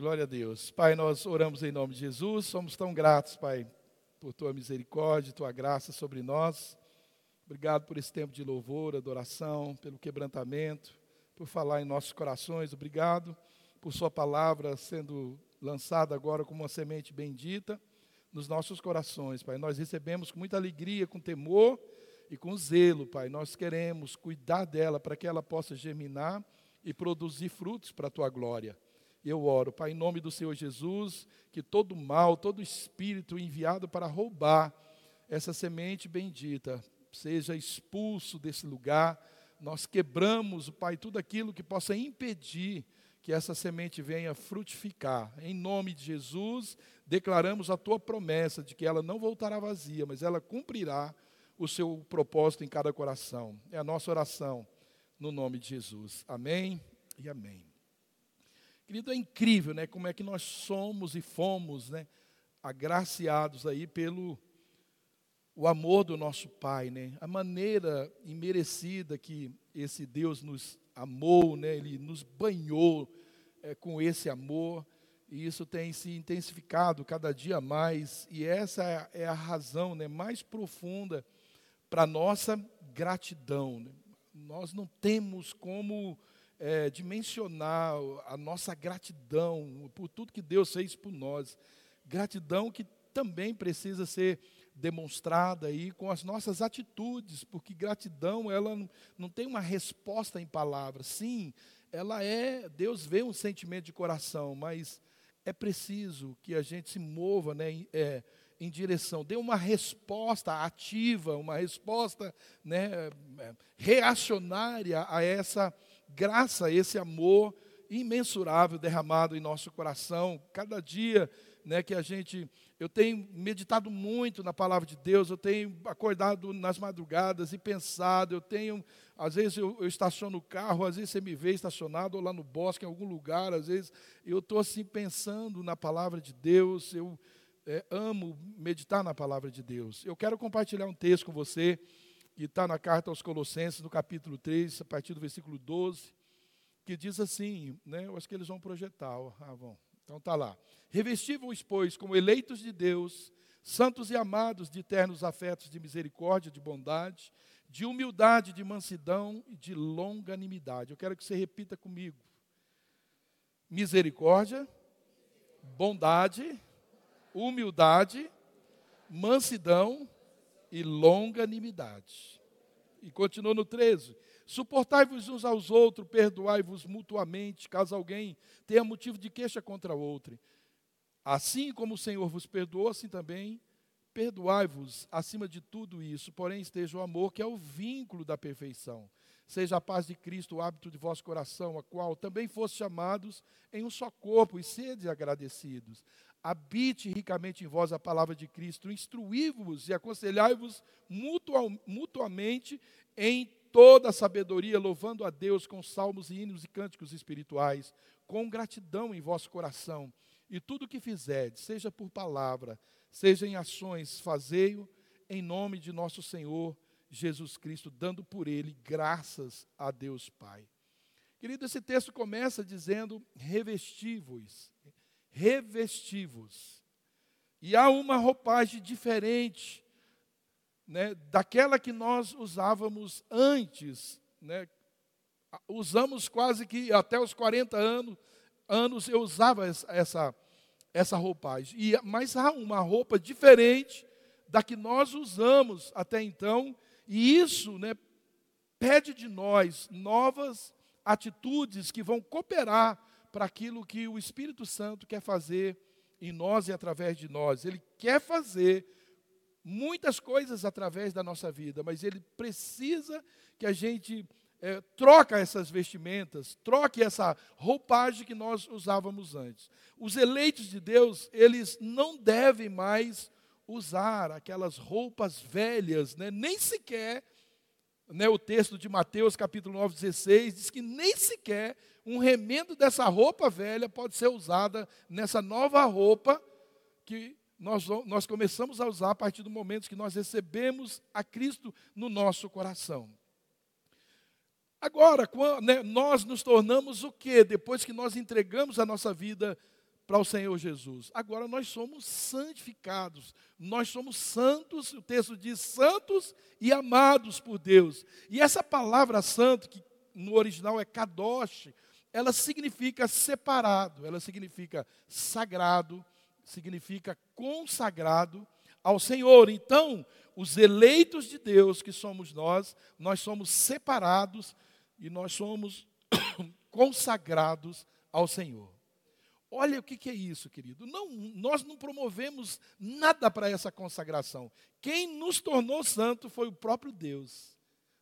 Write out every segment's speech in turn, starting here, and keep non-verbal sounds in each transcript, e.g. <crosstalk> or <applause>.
Glória a Deus. Pai, nós oramos em nome de Jesus. Somos tão gratos, Pai, por tua misericórdia, tua graça sobre nós. Obrigado por esse tempo de louvor, adoração, pelo quebrantamento, por falar em nossos corações. Obrigado por Sua palavra sendo lançada agora como uma semente bendita nos nossos corações, Pai. Nós recebemos com muita alegria, com temor e com zelo, Pai. Nós queremos cuidar dela para que ela possa germinar e produzir frutos para a Tua glória. Eu oro, Pai, em nome do Senhor Jesus, que todo mal, todo espírito enviado para roubar essa semente bendita seja expulso desse lugar. Nós quebramos, Pai, tudo aquilo que possa impedir que essa semente venha frutificar. Em nome de Jesus, declaramos a tua promessa de que ela não voltará vazia, mas ela cumprirá o seu propósito em cada coração. É a nossa oração no nome de Jesus. Amém e amém. Querido, é incrível, né, como é que nós somos e fomos, né, agraciados aí pelo o amor do nosso Pai, né? A maneira imerecida que esse Deus nos amou, né? Ele nos banhou é, com esse amor e isso tem se intensificado cada dia mais e essa é, a razão, né, mais profunda para nossa gratidão. Né? Nós não temos como é, dimensionar a nossa gratidão por tudo que Deus fez por nós. Gratidão que também precisa ser demonstrada aí com as nossas atitudes, porque gratidão ela não tem uma resposta em palavras. Sim, ela é, Deus vê um sentimento de coração, mas é preciso que a gente se mova né, em, é, em direção, dê uma resposta ativa, uma resposta né, é, reacionária a essa graça, esse amor imensurável derramado em nosso coração. Cada dia né, que a gente eu tenho meditado muito na palavra de Deus, eu tenho acordado nas madrugadas e pensado, eu tenho, às vezes eu, eu estaciono o carro, às vezes você me vê estacionado ou lá no bosque, em algum lugar, às vezes eu estou assim pensando na palavra de Deus, eu é, amo meditar na palavra de Deus. Eu quero compartilhar um texto com você, que está na carta aos Colossenses, no capítulo 3, a partir do versículo 12, que diz assim, né, eu acho que eles vão projetar, ah, vão. Então está lá. Revestivos, pois, como eleitos de Deus, santos e amados de eternos afetos de misericórdia, de bondade, de humildade, de mansidão e de longanimidade. Eu quero que você repita comigo. Misericórdia, bondade, humildade, mansidão e longanimidade. E continua no 13. Suportai-vos uns aos outros, perdoai-vos mutuamente, caso alguém tenha motivo de queixa contra outro. Assim como o Senhor vos perdoou, assim também perdoai-vos acima de tudo isso. Porém, esteja o amor, que é o vínculo da perfeição. Seja a paz de Cristo o hábito de vosso coração, a qual também fosse chamados em um só corpo, e sede agradecidos. Habite ricamente em vós a palavra de Cristo, instruí-vos e aconselhai-vos mutuamente em toda a sabedoria, louvando a Deus com salmos e hinos e cânticos espirituais, com gratidão em vosso coração. E tudo o que fizerdes, seja por palavra, seja em ações, fazei-o em nome de nosso Senhor Jesus Cristo, dando por ele graças a Deus Pai. Querido, esse texto começa dizendo: revestivos, revestivos. E há uma roupagem diferente né, daquela que nós usávamos antes. Né, usamos quase que até os 40 anos, anos eu usava essa, essa roupagem. E, mas há uma roupa diferente da que nós usamos até então, e isso né, pede de nós novas atitudes que vão cooperar para aquilo que o Espírito Santo quer fazer em nós e através de nós. Ele quer fazer muitas coisas através da nossa vida, mas Ele precisa que a gente é, troca essas vestimentas, troque essa roupagem que nós usávamos antes. Os eleitos de Deus, eles não devem mais usar aquelas roupas velhas, né? nem sequer, né, o texto de Mateus capítulo 9, 16, diz que nem sequer um remendo dessa roupa velha pode ser usada nessa nova roupa que nós, nós começamos a usar a partir do momento que nós recebemos a Cristo no nosso coração. Agora, quando, né, nós nos tornamos o que? Depois que nós entregamos a nossa vida para o Senhor Jesus. Agora nós somos santificados, nós somos santos, o texto diz santos e amados por Deus. E essa palavra santo, que no original é kadosh, ela significa separado, ela significa sagrado, significa consagrado ao Senhor. Então, os eleitos de Deus, que somos nós, nós somos separados e nós somos <coughs> consagrados ao Senhor. Olha o que, que é isso, querido. Não, nós não promovemos nada para essa consagração. Quem nos tornou santo foi o próprio Deus.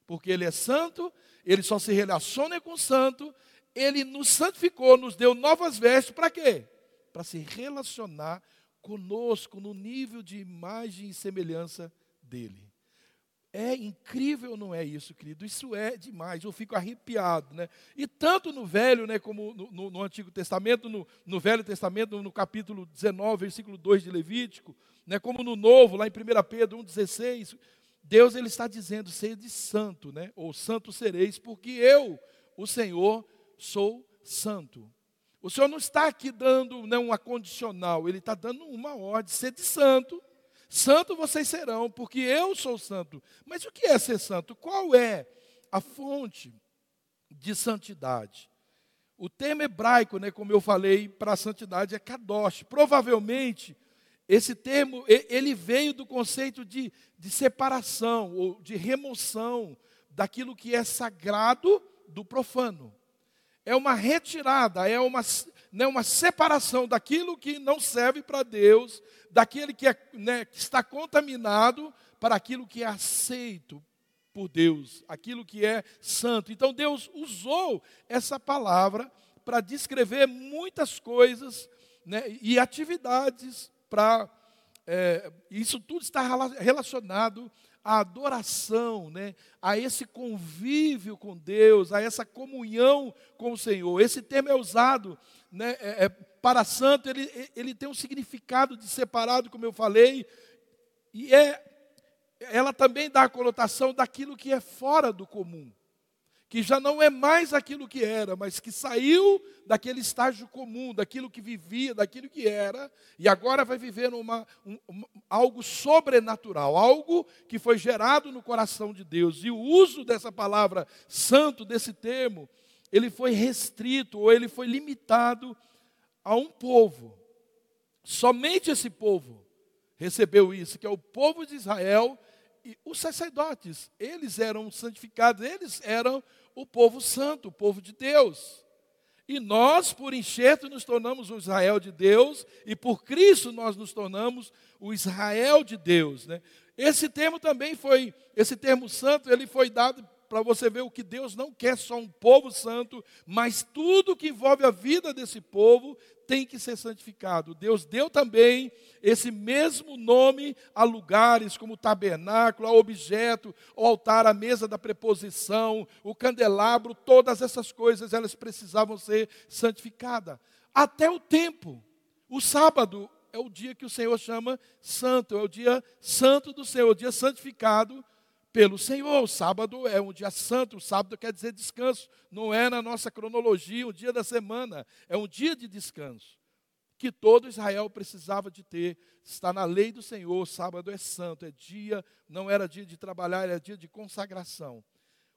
Porque Ele é santo, Ele só se relaciona com o santo, Ele nos santificou, nos deu novas vestes, para quê? Para se relacionar conosco no nível de imagem e semelhança dEle. É incrível, não é isso, querido? Isso é demais, eu fico arrepiado, né? E tanto no Velho, né, como no, no, no Antigo Testamento, no, no, Velho Testamento, no capítulo 19, versículo 2 de Levítico, né, como no Novo, lá em 1 Pedro 1,16, Deus ele está dizendo, sede santo, né? Ou santo sereis, porque eu, o Senhor, sou santo. O Senhor não está aqui dando né, uma condicional, Ele está dando uma ordem, sede santo, Santo vocês serão, porque eu sou santo. Mas o que é ser santo? Qual é a fonte de santidade? O termo hebraico, né, como eu falei, para santidade é kadosh. Provavelmente, esse termo, ele veio do conceito de, de separação, ou de remoção daquilo que é sagrado do profano. É uma retirada, é uma, né, uma separação daquilo que não serve para Deus, daquele que, é, né, que está contaminado, para aquilo que é aceito por Deus, aquilo que é santo. Então Deus usou essa palavra para descrever muitas coisas né, e atividades para. É, isso tudo está relacionado à adoração, né, a esse convívio com Deus, a essa comunhão com o Senhor. Esse termo é usado né, é, é, para santo, ele, ele tem um significado de separado, como eu falei, e é, ela também dá a conotação daquilo que é fora do comum, que já não é mais aquilo que era, mas que saiu daquele estágio comum, daquilo que vivia, daquilo que era, e agora vai viver uma, um, algo sobrenatural, algo que foi gerado no coração de Deus. E o uso dessa palavra santo, desse termo, ele foi restrito ou ele foi limitado a um povo. Somente esse povo recebeu isso, que é o povo de Israel e os sacerdotes. Eles eram santificados, eles eram o povo santo, o povo de Deus. E nós, por enxerto, nos tornamos o Israel de Deus, e por Cristo nós nos tornamos o Israel de Deus. Né? Esse termo também foi, esse termo santo, ele foi dado para você ver o que Deus não quer só um povo santo, mas tudo que envolve a vida desse povo tem que ser santificado. Deus deu também esse mesmo nome a lugares como tabernáculo, a objeto, o altar, a mesa da preposição, o candelabro, todas essas coisas elas precisavam ser santificadas. Até o tempo. O sábado é o dia que o Senhor chama santo, é o dia santo do Senhor, o dia santificado pelo Senhor. O sábado é um dia santo, o sábado quer dizer descanso, não é na nossa cronologia um dia da semana, é um dia de descanso que todo Israel precisava de ter. Está na lei do Senhor, sábado é santo, é dia, não era dia de trabalhar, era dia de consagração.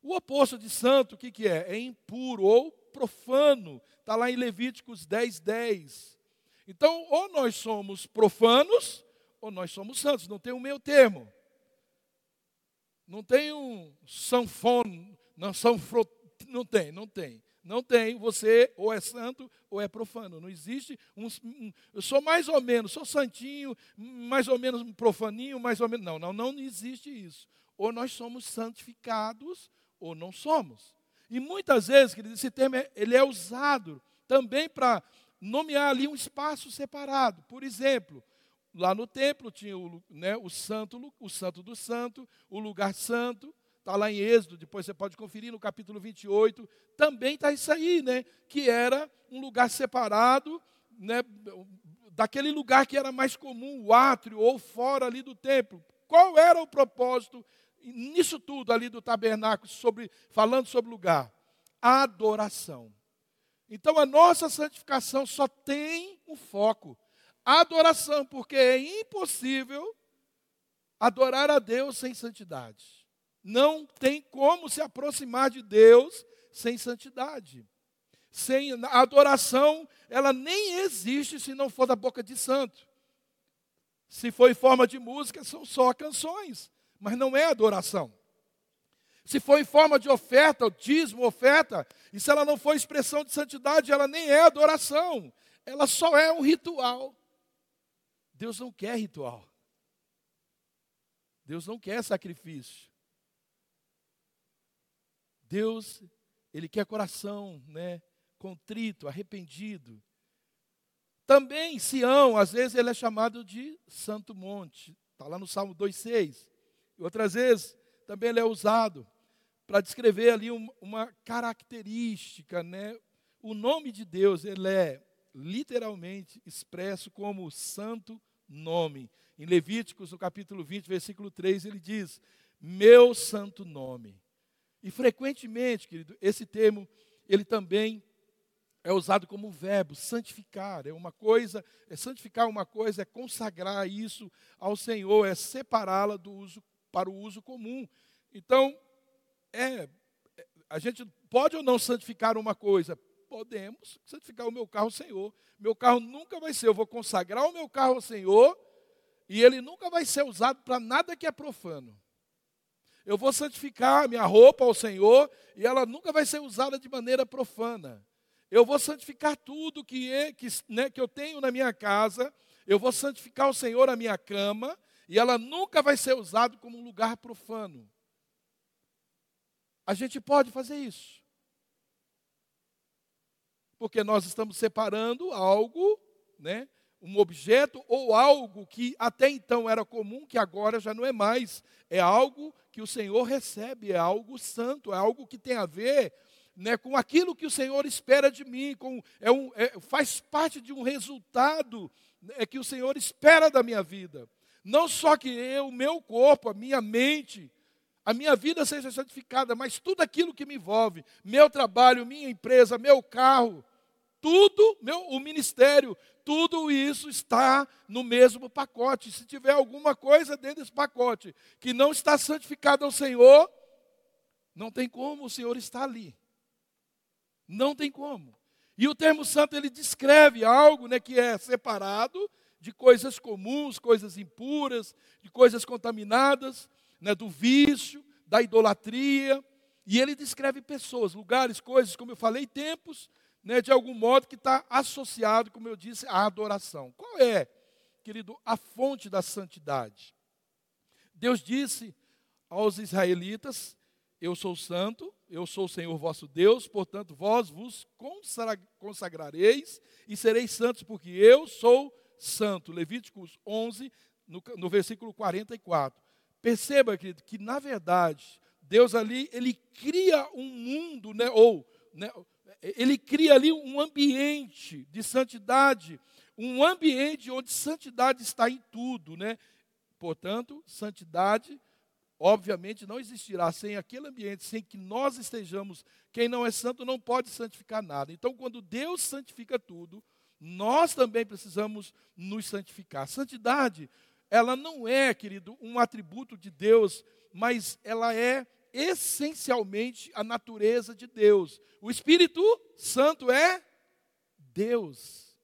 O oposto de santo, o que, que é? É impuro ou profano. Está lá em Levíticos 10, 10. Então, ou nós somos profanos, ou nós somos santos, não tem o um meio termo. Não tem um sanfone, não, sanfro, não tem, não tem. Não tem, você ou é santo ou é profano. Não existe um, um, eu sou mais ou menos, sou santinho, mais ou menos profaninho, mais ou menos. Não, não, não existe isso. Ou nós somos santificados ou não somos. E muitas vezes, querido, esse termo é, ele é usado também para nomear ali um espaço separado. Por exemplo, Lá no templo tinha o, né, o santo, o santo do santo, o lugar santo, está lá em Êxodo, depois você pode conferir no capítulo 28, também está isso aí, né? Que era um lugar separado, né? Daquele lugar que era mais comum, o átrio, ou fora ali do templo. Qual era o propósito nisso tudo ali do tabernáculo, sobre, falando sobre lugar? Adoração. Então a nossa santificação só tem um foco: adoração, porque é impossível adorar a Deus sem santidade. Não tem como se aproximar de Deus sem santidade. Sem a adoração, ela nem existe se não for da boca de santo. Se for em forma de música, são só canções, mas não é adoração. Se for em forma de oferta, dízimo, oferta, e se ela não for expressão de santidade, ela nem é adoração. Ela só é um ritual. Deus não quer ritual. Deus não quer sacrifício. Deus, Ele quer coração, né? Contrito, arrependido. Também Sião, às vezes ele é chamado de Santo Monte. Está lá no Salmo 2,6. E outras vezes também ele é usado para descrever ali uma característica, né? O nome de Deus, ele é literalmente expresso como santo nome. Em Levíticos, no capítulo 20, versículo 3, ele diz: Meu santo nome. E frequentemente, querido, esse termo, ele também é usado como verbo, santificar. É uma coisa, é santificar uma coisa, é consagrar isso ao Senhor, é separá-la do uso para o uso comum. Então, é, é, a gente pode ou não santificar uma coisa? Podemos santificar o meu carro ao Senhor. Meu carro nunca vai ser, eu vou consagrar o meu carro ao Senhor, e ele nunca vai ser usado para nada que é profano. Eu vou santificar minha roupa ao Senhor e ela nunca vai ser usada de maneira profana. Eu vou santificar tudo que, é, que, né, que eu tenho na minha casa. Eu vou santificar o Senhor a minha cama e ela nunca vai ser usada como um lugar profano. A gente pode fazer isso. Porque nós estamos separando algo, né, um objeto ou algo que até então era comum, que agora já não é mais. É algo que o Senhor recebe, é algo santo, é algo que tem a ver né, com aquilo que o Senhor espera de mim, com, é um, é, faz parte de um resultado é, que o Senhor espera da minha vida. Não só que eu, o meu corpo, a minha mente, a minha vida seja santificada, mas tudo aquilo que me envolve, meu trabalho, minha empresa, meu carro, tudo, meu, o ministério, tudo isso está no mesmo pacote. Se tiver alguma coisa dentro desse pacote que não está santificada ao Senhor, não tem como o Senhor estar ali. Não tem como. E o termo santo ele descreve algo, né, que é separado de coisas comuns, coisas impuras, de coisas contaminadas, né, do vício, da idolatria. E ele descreve pessoas, lugares, coisas, como eu falei, tempos né, de algum modo que está associado, como eu disse, à adoração. Qual é, querido, a fonte da santidade? Deus disse aos israelitas: Eu sou santo, eu sou o Senhor vosso Deus, portanto vós vos consagrareis e sereis santos, porque eu sou santo. Levíticos 11, no, no versículo 44. Perceba, querido, que na verdade, Deus ali, ele cria um mundo, né, ou né, ele cria ali um ambiente de santidade, um ambiente onde santidade está em tudo, né? Portanto, santidade, obviamente, não existirá sem aquele ambiente, sem que nós estejamos. Quem não é santo não pode santificar nada. Então, quando Deus santifica tudo, nós também precisamos nos santificar. Santidade, ela não é, querido, um atributo de Deus, mas ela é essencialmente a natureza de Deus. O Espírito Santo é Deus.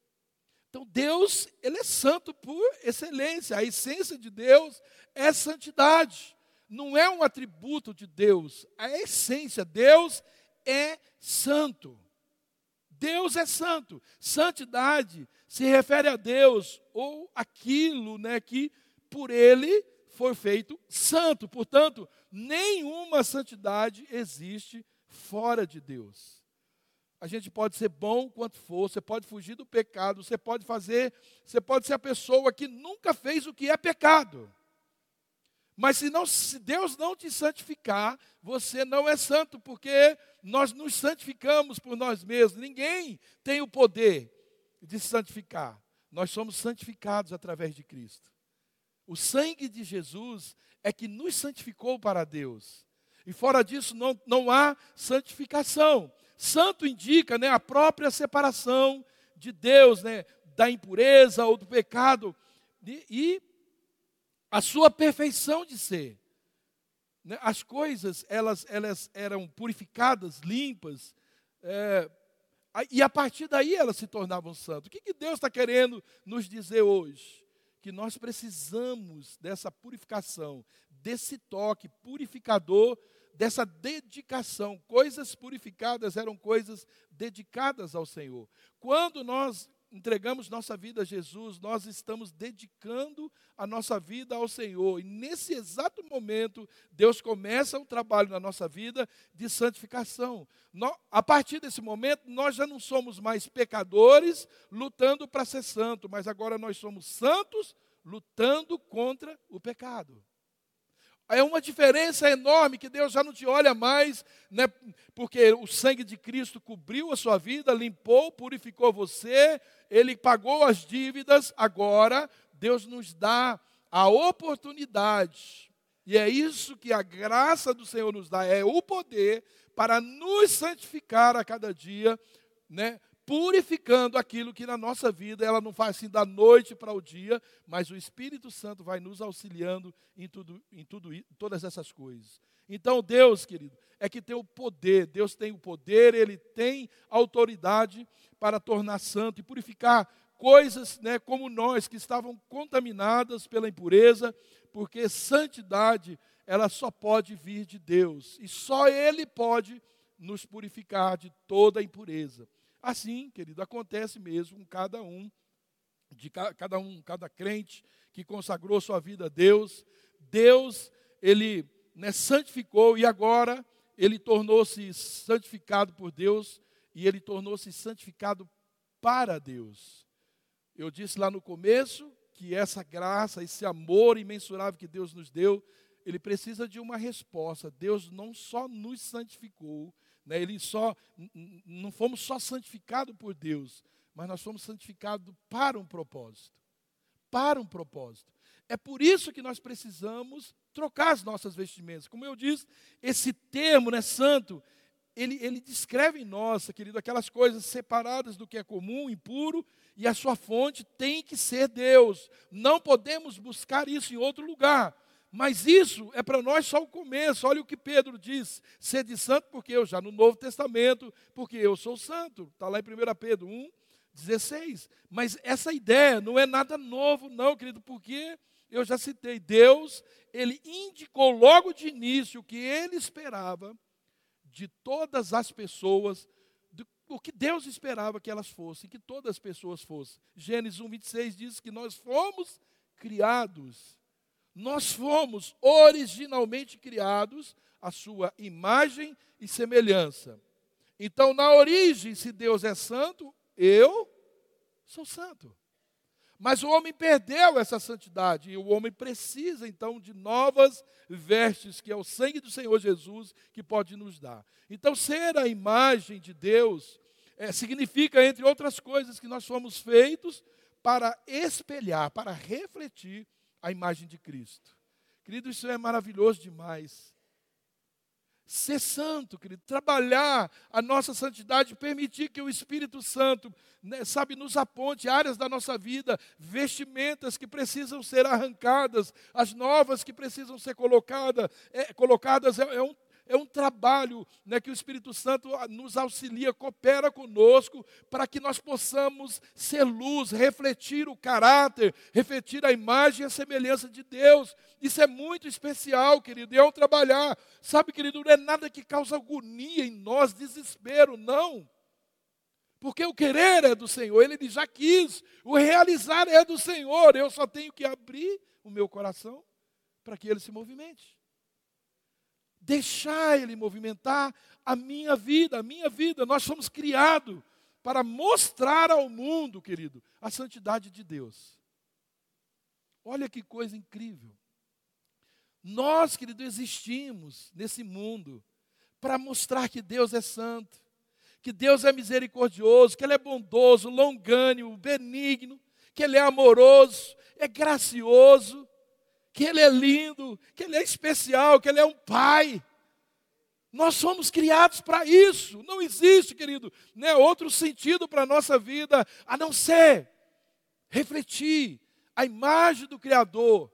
Então Deus, ele é santo por excelência. A essência de Deus é santidade. Não é um atributo de Deus, a essência, Deus é santo. Deus é santo. Santidade se refere a Deus ou aquilo, né, que por ele foi feito santo. Portanto, nenhuma santidade existe fora de Deus. A gente pode ser bom quanto for, você pode fugir do pecado, você pode fazer, você pode ser a pessoa que nunca fez o que é pecado. Mas se, não, se Deus não te santificar, você não é santo, porque nós nos santificamos por nós mesmos. Ninguém tem o poder de se santificar. Nós somos santificados através de Cristo. O sangue de Jesus é que nos santificou para Deus. E fora disso, não, não há santificação. santo indica né, a própria separação de Deus, né, da impureza ou do pecado, e, e a sua perfeição de ser. Né, as coisas, elas, elas eram purificadas, limpas, é, e a partir daí elas se tornavam santas. O que, que Deus está querendo nos dizer hoje? Que nós precisamos dessa purificação, desse toque purificador, dessa dedicação. Coisas purificadas eram coisas dedicadas ao Senhor. Quando nós entregamos nossa vida a Jesus, nós estamos dedicando a nossa vida ao Senhor. E nesse exato momento, Deus começa um trabalho na nossa vida de santificação. a partir desse momento, nós já não somos mais pecadores lutando para ser santo, mas agora nós somos santos lutando contra o pecado. É uma diferença enorme que Deus já não te olha mais, né, porque o sangue de Cristo cobriu a sua vida, limpou, purificou você, ele pagou as dívidas, agora Deus nos dá a oportunidade, e é isso que a graça do Senhor nos dá, é o poder para nos santificar a cada dia, né, purificando aquilo que na nossa vida ela não faz assim da noite para o dia, mas o Espírito Santo vai nos auxiliando em tudo, em tudo, em todas essas coisas. Então Deus, querido, é que tem o poder. Deus tem o poder, Ele tem autoridade para tornar santo e purificar coisas, né, como nós que estavam contaminadas pela impureza, porque santidade ela só pode vir de Deus e só Ele pode nos purificar de toda a impureza. Assim, querido, acontece mesmo com cada um, de cada um, cada crente que consagrou sua vida a Deus. Deus, ele né, santificou e agora ele tornou-se santificado por Deus e ele tornou-se santificado para Deus. Eu disse lá no começo que essa graça, esse amor imensurável que Deus nos deu, ele precisa de uma resposta. Deus não só nos santificou, né? Ele só, não fomos só santificados por Deus, mas nós fomos santificados para um propósito. Para um propósito. É por isso que nós precisamos trocar as nossas vestimentas. Como eu disse, esse termo, né, santo, ele, ele descreve em nós, querido, aquelas coisas separadas do que é comum, impuro, e a sua fonte tem que ser Deus. Não podemos buscar isso em outro lugar. Mas isso é para nós só o começo. Olha o que Pedro diz: sede santo, porque eu já no Novo Testamento, porque eu sou santo. Está lá em 1 Pedro 1, 16. Mas essa ideia não é nada novo, não, querido, porque eu já citei, Deus, ele indicou logo de início o que ele esperava de todas as pessoas, o que Deus esperava que elas fossem, que todas as pessoas fossem. Gênesis 1, 26 diz que nós fomos criados nós fomos originalmente criados à sua imagem e semelhança. Então, na origem, se Deus é santo, eu sou santo. Mas o homem perdeu essa santidade e o homem precisa então de novas vestes, que é o sangue do Senhor Jesus que pode nos dar. Então, ser a imagem de Deus é, significa, entre outras coisas, que nós fomos feitos para espelhar, para refletir a imagem de Cristo. Querido, isso é maravilhoso demais. Ser santo, querido, trabalhar a nossa santidade, permitir que o Espírito Santo, né, sabe, nos aponte áreas da nossa vida, vestimentas que precisam ser arrancadas, as novas que precisam ser colocada, é, colocadas, é, é um é um trabalho né, que o Espírito Santo nos auxilia, coopera conosco, para que nós possamos ser luz, refletir o caráter, refletir a imagem e a semelhança de Deus. Isso é muito especial, querido, e é um trabalhar. Sabe, querido, não é nada que causa agonia em nós, desespero, não. Porque o querer é do Senhor, Ele já quis, o realizar é do Senhor, eu só tenho que abrir o meu coração para que Ele se movimente deixar Ele movimentar a minha vida, a minha vida. Nós somos criados para mostrar ao mundo, querido, a santidade de Deus. Olha que coisa incrível. Nós, querido, existimos nesse mundo para mostrar que Deus é santo, que Deus é misericordioso, que Ele é bondoso, longânimo, benigno, que Ele é amoroso, é gracioso, que Ele é lindo, que Ele é especial, que Ele é um Pai. Nós somos criados para isso. Não existe, querido, né, outro sentido para a nossa vida a não ser refletir a imagem do Criador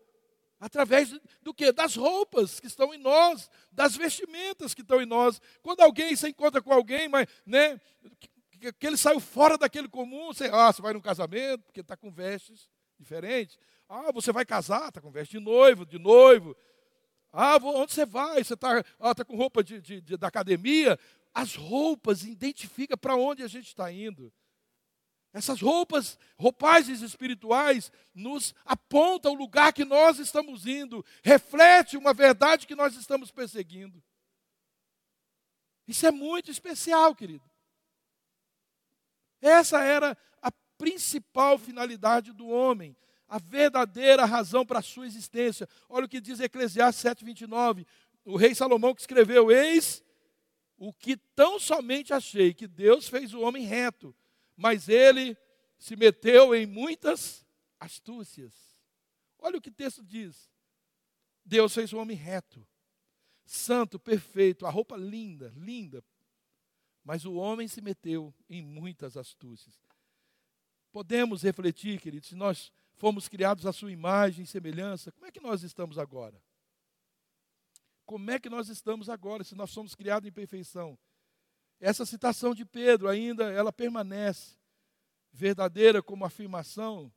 através do que? Das roupas que estão em nós, das vestimentas que estão em nós. Quando alguém se encontra com alguém, mas, né, que, que ele saiu fora daquele comum, você, ah, você vai num casamento, porque está com vestes diferentes. Ah, você vai casar, está com veste de noivo, de noivo. Ah, onde você vai? Você está ah, tá com roupa de, de, de, da academia? As roupas identificam para onde a gente está indo. Essas roupas, roupagens espirituais, nos apontam o lugar que nós estamos indo, reflete uma verdade que nós estamos perseguindo. Isso é muito especial, querido. Essa era a principal finalidade do homem, a verdadeira razão para a sua existência. Olha o que diz Eclesiastes 7,29. O rei Salomão que escreveu: Eis o que tão somente achei, que Deus fez o homem reto, mas ele se meteu em muitas astúcias. Olha o que o texto diz. Deus fez o homem reto, santo, perfeito, a roupa linda, linda. Mas o homem se meteu em muitas astúcias. Podemos refletir, queridos, se nós fomos criados à sua imagem e semelhança, como é que nós estamos agora? Como é que nós estamos agora, se nós somos criados em perfeição? Essa citação de Pedro ainda, ela permanece verdadeira como afirmação.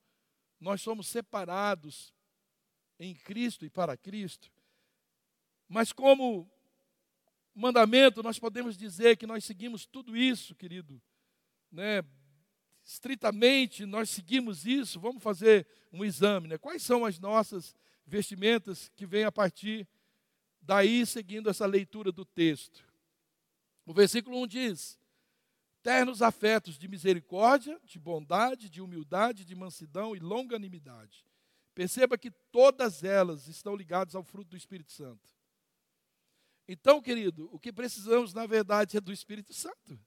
Nós somos separados em Cristo e para Cristo. Mas como mandamento, nós podemos dizer que nós seguimos tudo isso, querido, né, estritamente nós seguimos isso, vamos fazer um exame. Né? Quais são as nossas vestimentas que vêm a partir daí, seguindo essa leitura do texto? O versículo 1 diz: Ternos afetos de misericórdia, de bondade, de humildade, de mansidão e longanimidade. Perceba que todas elas estão ligadas ao fruto do Espírito Santo. Então, querido, o que precisamos, na verdade, é do Espírito Santo.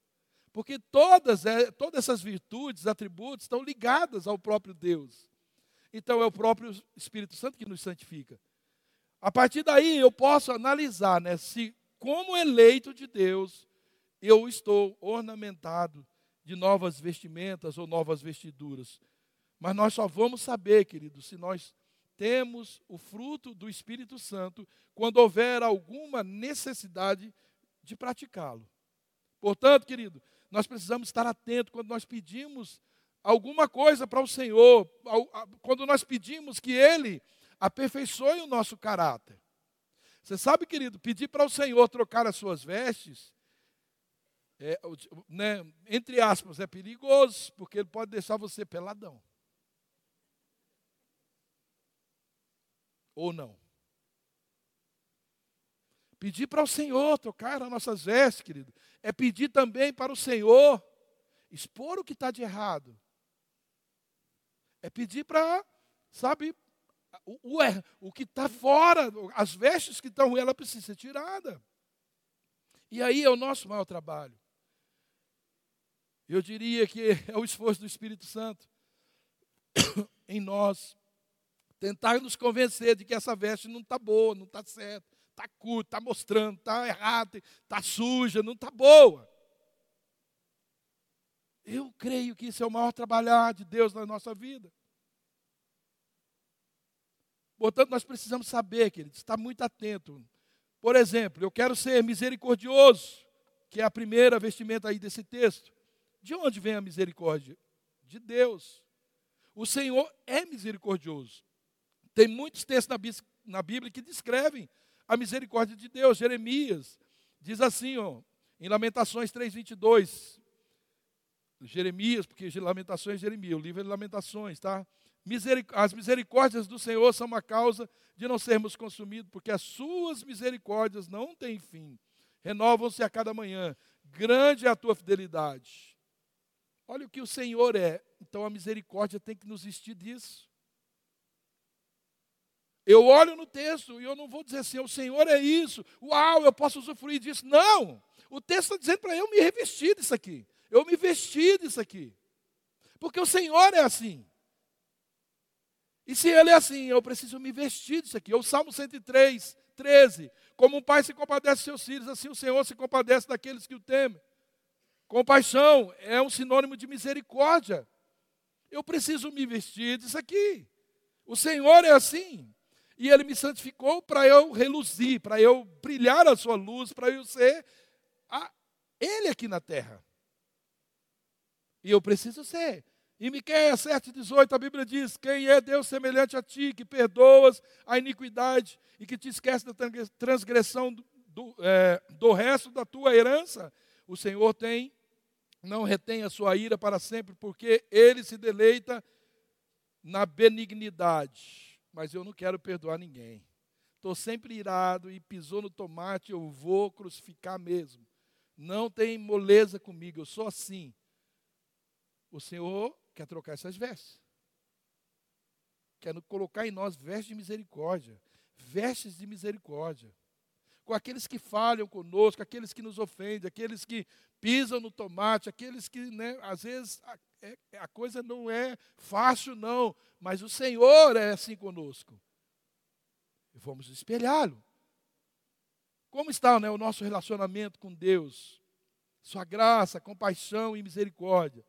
Porque todas, é, todas essas virtudes, atributos, estão ligadas ao próprio Deus. Então é o próprio Espírito Santo que nos santifica. A partir daí eu posso analisar né, se, como eleito de Deus, eu estou ornamentado de novas vestimentas ou novas vestiduras. Mas nós só vamos saber, querido, se nós temos o fruto do Espírito Santo quando houver alguma necessidade de praticá-lo. Portanto, querido, nós precisamos estar atentos quando nós pedimos alguma coisa para o Senhor, quando nós pedimos que Ele aperfeiçoe o nosso caráter. Você sabe, querido, pedir para o Senhor trocar as suas vestes, é, né, entre aspas, é perigoso, porque Ele pode deixar você peladão. Ou não. Pedir para o Senhor trocar as nossas vestes, querido, é pedir também para o Senhor expor o que está de errado. É pedir para, sabe, o, o, é, o que está fora, as vestes que estão ela precisa ser tirada. E aí é o nosso maior trabalho. Eu diria que é o esforço do Espírito Santo <coughs> em nós tentar nos convencer de que essa veste não está boa, não está certa está curto, está mostrando, está errado, está suja, não está boa. Eu creio que isso é o maior trabalhar de Deus na nossa vida. Portanto, nós precisamos saber, queridos, estar muito atento. Por exemplo, eu quero ser misericordioso, que é a primeira vestimenta aí desse texto. De onde vem a misericórdia? De Deus. O Senhor é misericordioso. Tem muitos textos na Bíblia que descrevem a misericórdia de Deus. Jeremias diz assim, ó, em Lamentações 3:22. Jeremias, porque Lamentações é Jeremias, o livro é de Lamentações, tá? As misericórdias do Senhor são uma causa de não sermos consumidos, porque as suas misericórdias não têm fim. Renovam-se a cada manhã. Grande é a tua fidelidade. Olha o que o Senhor é. Então a misericórdia tem que nos vestir disso. Eu olho no texto e eu não vou dizer assim, o Senhor é isso, uau, eu posso usufruir disso. Não! O texto está dizendo para eu me revestir disso aqui. Eu me vestir disso aqui. Porque o Senhor é assim. E se Ele é assim, eu preciso me vestir disso aqui. O Salmo 103, 13. Como um pai se compadece de seus filhos, assim o Senhor se compadece daqueles que o temem. Compaixão é um sinônimo de misericórdia. Eu preciso me vestir disso aqui. O Senhor é assim. E Ele me santificou para eu reluzir, para eu brilhar a sua luz, para eu ser a, Ele aqui na terra. E eu preciso ser. Em Miqueias 7,18, a Bíblia diz: Quem é Deus semelhante a ti, que perdoas a iniquidade e que te esquece da transgressão do, do, é, do resto da tua herança? O Senhor tem, não retém a sua ira para sempre, porque Ele se deleita na benignidade. Mas eu não quero perdoar ninguém. Estou sempre irado e pisou no tomate, eu vou crucificar mesmo. Não tem moleza comigo, eu sou assim. O Senhor quer trocar essas vestes. Quer colocar em nós vestes de misericórdia. Vestes de misericórdia. Com aqueles que falham conosco, aqueles que nos ofendem, aqueles que pisam no tomate, aqueles que, né, às vezes, é, a coisa não é fácil, não, mas o Senhor é assim conosco. E vamos espelhá-lo. Como está né, o nosso relacionamento com Deus? Sua graça, compaixão e misericórdia.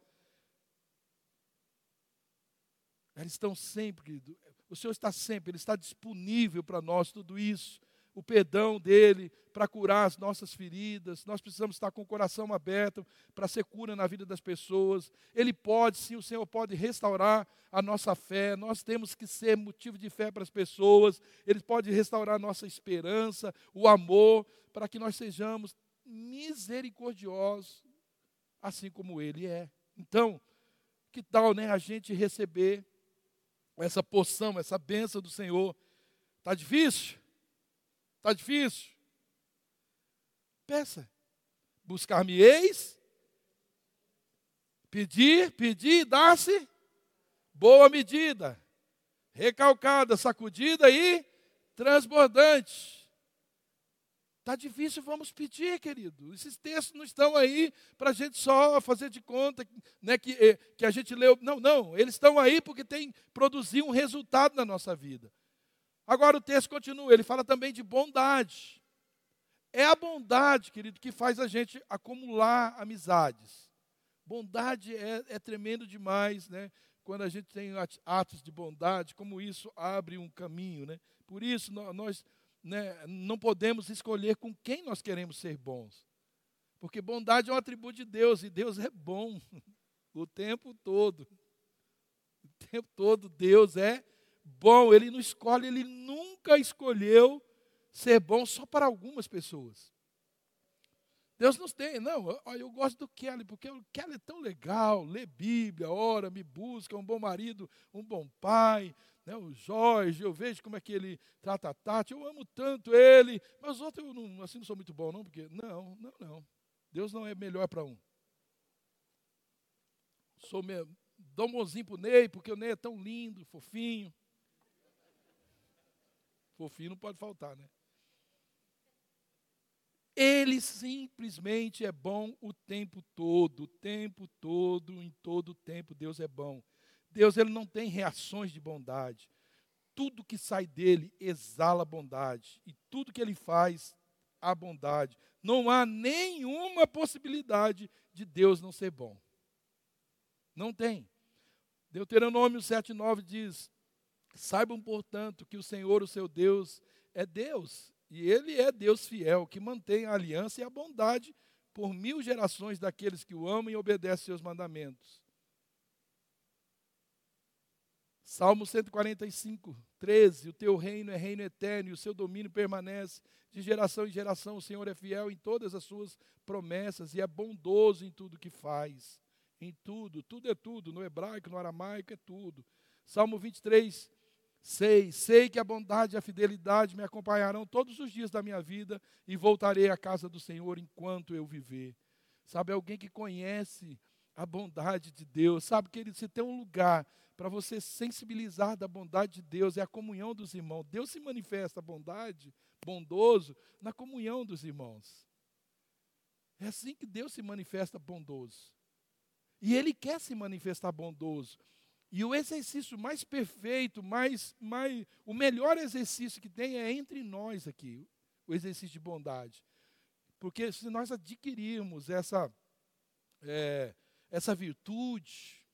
Eles estão sempre, querido. O Senhor está sempre, Ele está disponível para nós tudo isso. O perdão dele para curar as nossas feridas. Nós precisamos estar com o coração aberto para ser cura na vida das pessoas. Ele pode, sim, o Senhor pode restaurar a nossa fé. Nós temos que ser motivo de fé para as pessoas. Ele pode restaurar a nossa esperança, o amor, para que nós sejamos misericordiosos, assim como Ele é. Então, que tal né, a gente receber essa poção, essa benção do Senhor. Está difícil? Está difícil? Peça. Buscar-me-eis, pedir, pedir, dar-se, boa medida, recalcada, sacudida e transbordante. Está difícil, vamos pedir, querido. Esses textos não estão aí para a gente só fazer de conta né, que, eh, que a gente leu. Não, não. Eles estão aí porque tem produzir um resultado na nossa vida. Agora o texto continua, ele fala também de bondade. É a bondade, querido, que faz a gente acumular amizades. Bondade é, é tremendo demais, né? Quando a gente tem atos de bondade, como isso abre um caminho, né? Por isso nós né, não podemos escolher com quem nós queremos ser bons. Porque bondade é um atributo de Deus e Deus é bom <laughs> o tempo todo. O tempo todo Deus é bom, Ele não escolhe, Ele nunca escolheu ser bom só para algumas pessoas. Deus nos tem, não, olha, eu gosto do Kelly, porque o Kelly é tão legal, lê Bíblia, ora, me busca, é um bom marido, um bom pai, né, o Jorge, eu vejo como é que ele trata a Tati, eu amo tanto ele, mas os outros eu não, assim não sou muito bom, não, porque. Não, não, não. Deus não é melhor para um. Sou mesmo. Dou um bonzinho pro Ney, porque o Ney é tão lindo, fofinho. Fofinho não pode faltar, né? Ele simplesmente é bom o tempo todo, o tempo todo, em todo tempo, Deus é bom. Deus ele não tem reações de bondade. Tudo que sai dele exala bondade. E tudo que ele faz, a bondade. Não há nenhuma possibilidade de Deus não ser bom. Não tem. Deuteronômio 7,9 diz: Saibam, portanto, que o Senhor, o seu Deus, é Deus, e Ele é Deus fiel, que mantém a aliança e a bondade por mil gerações daqueles que o amam e obedecem seus mandamentos. Salmo 145, 13: O teu reino é reino eterno e o seu domínio permanece de geração em geração. O Senhor é fiel em todas as suas promessas e é bondoso em tudo que faz. Em tudo, tudo é tudo. No hebraico, no aramaico, é tudo. Salmo 23, 6: Sei que a bondade e a fidelidade me acompanharão todos os dias da minha vida e voltarei à casa do Senhor enquanto eu viver. Sabe, alguém que conhece a bondade de Deus, sabe que ele se tem um lugar para você sensibilizar da bondade de Deus, é a comunhão dos irmãos. Deus se manifesta bondade, bondoso, na comunhão dos irmãos. É assim que Deus se manifesta bondoso. E Ele quer se manifestar bondoso. E o exercício mais perfeito, mais, mais, o melhor exercício que tem é entre nós aqui, o exercício de bondade. Porque se nós adquirirmos essa, é, essa virtude,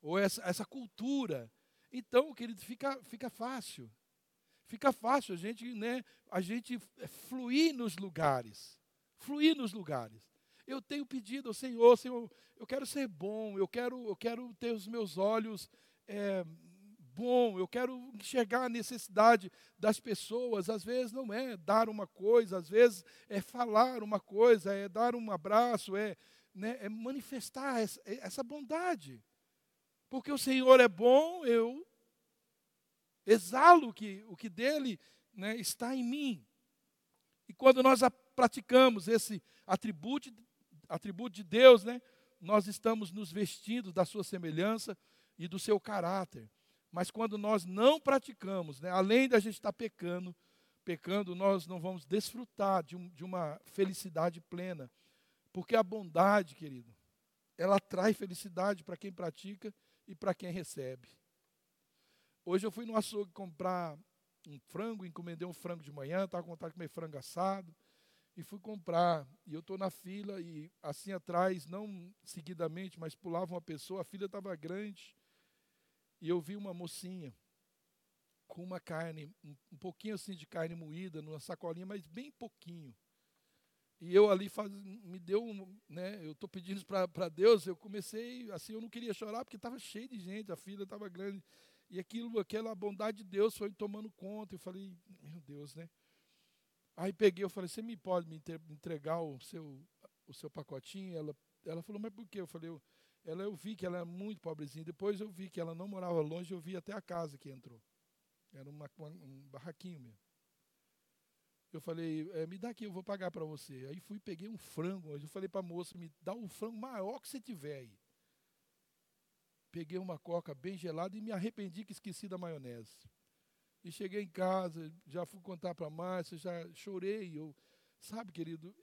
ou essa, essa cultura, então, querido, fica, fica fácil. Fica fácil a gente, né, a gente fluir nos lugares. Fluir nos lugares. Eu tenho pedido ao Senhor, Senhor, eu quero ser bom, eu quero, eu quero ter os meus olhos é, bom, eu quero enxergar a necessidade das pessoas. Às vezes não é dar uma coisa, às vezes é falar uma coisa, é dar um abraço, é, né, é manifestar essa, essa bondade. Porque o Senhor é bom, eu exalo o que, o que dele né, está em mim. E quando nós praticamos esse atributo, atributo de Deus, né, nós estamos nos vestindo da sua semelhança e do seu caráter. Mas quando nós não praticamos, né, além da gente estar pecando, pecando, nós não vamos desfrutar de, um, de uma felicidade plena. Porque a bondade, querido, ela traz felicidade para quem pratica e para quem recebe. Hoje eu fui no açougue comprar um frango, encomendei um frango de manhã, estava com vontade de comer frango assado, e fui comprar. E eu estou na fila, e assim atrás, não seguidamente, mas pulava uma pessoa, a fila estava grande, e eu vi uma mocinha com uma carne, um, um pouquinho assim de carne moída, numa sacolinha, mas bem pouquinho. E eu ali faz, me deu, um, né, eu estou pedindo para Deus, eu comecei, assim, eu não queria chorar, porque estava cheio de gente, a fila estava grande. E aquilo, aquela bondade de Deus foi tomando conta. Eu falei, meu Deus, né? Aí peguei, eu falei, você me pode me entregar o seu, o seu pacotinho? Ela, ela falou, mas por quê? Eu falei, eu, ela, eu vi que ela é muito pobrezinha. Depois eu vi que ela não morava longe, eu vi até a casa que entrou. Era uma, uma, um barraquinho mesmo. Eu falei, é, me dá aqui, eu vou pagar para você. Aí fui, peguei um frango. Eu falei para a moça, me dá o frango maior que você tiver aí peguei uma coca bem gelada e me arrependi que esqueci da maionese. E cheguei em casa, já fui contar para a Márcia, já chorei. Eu, sabe, querido,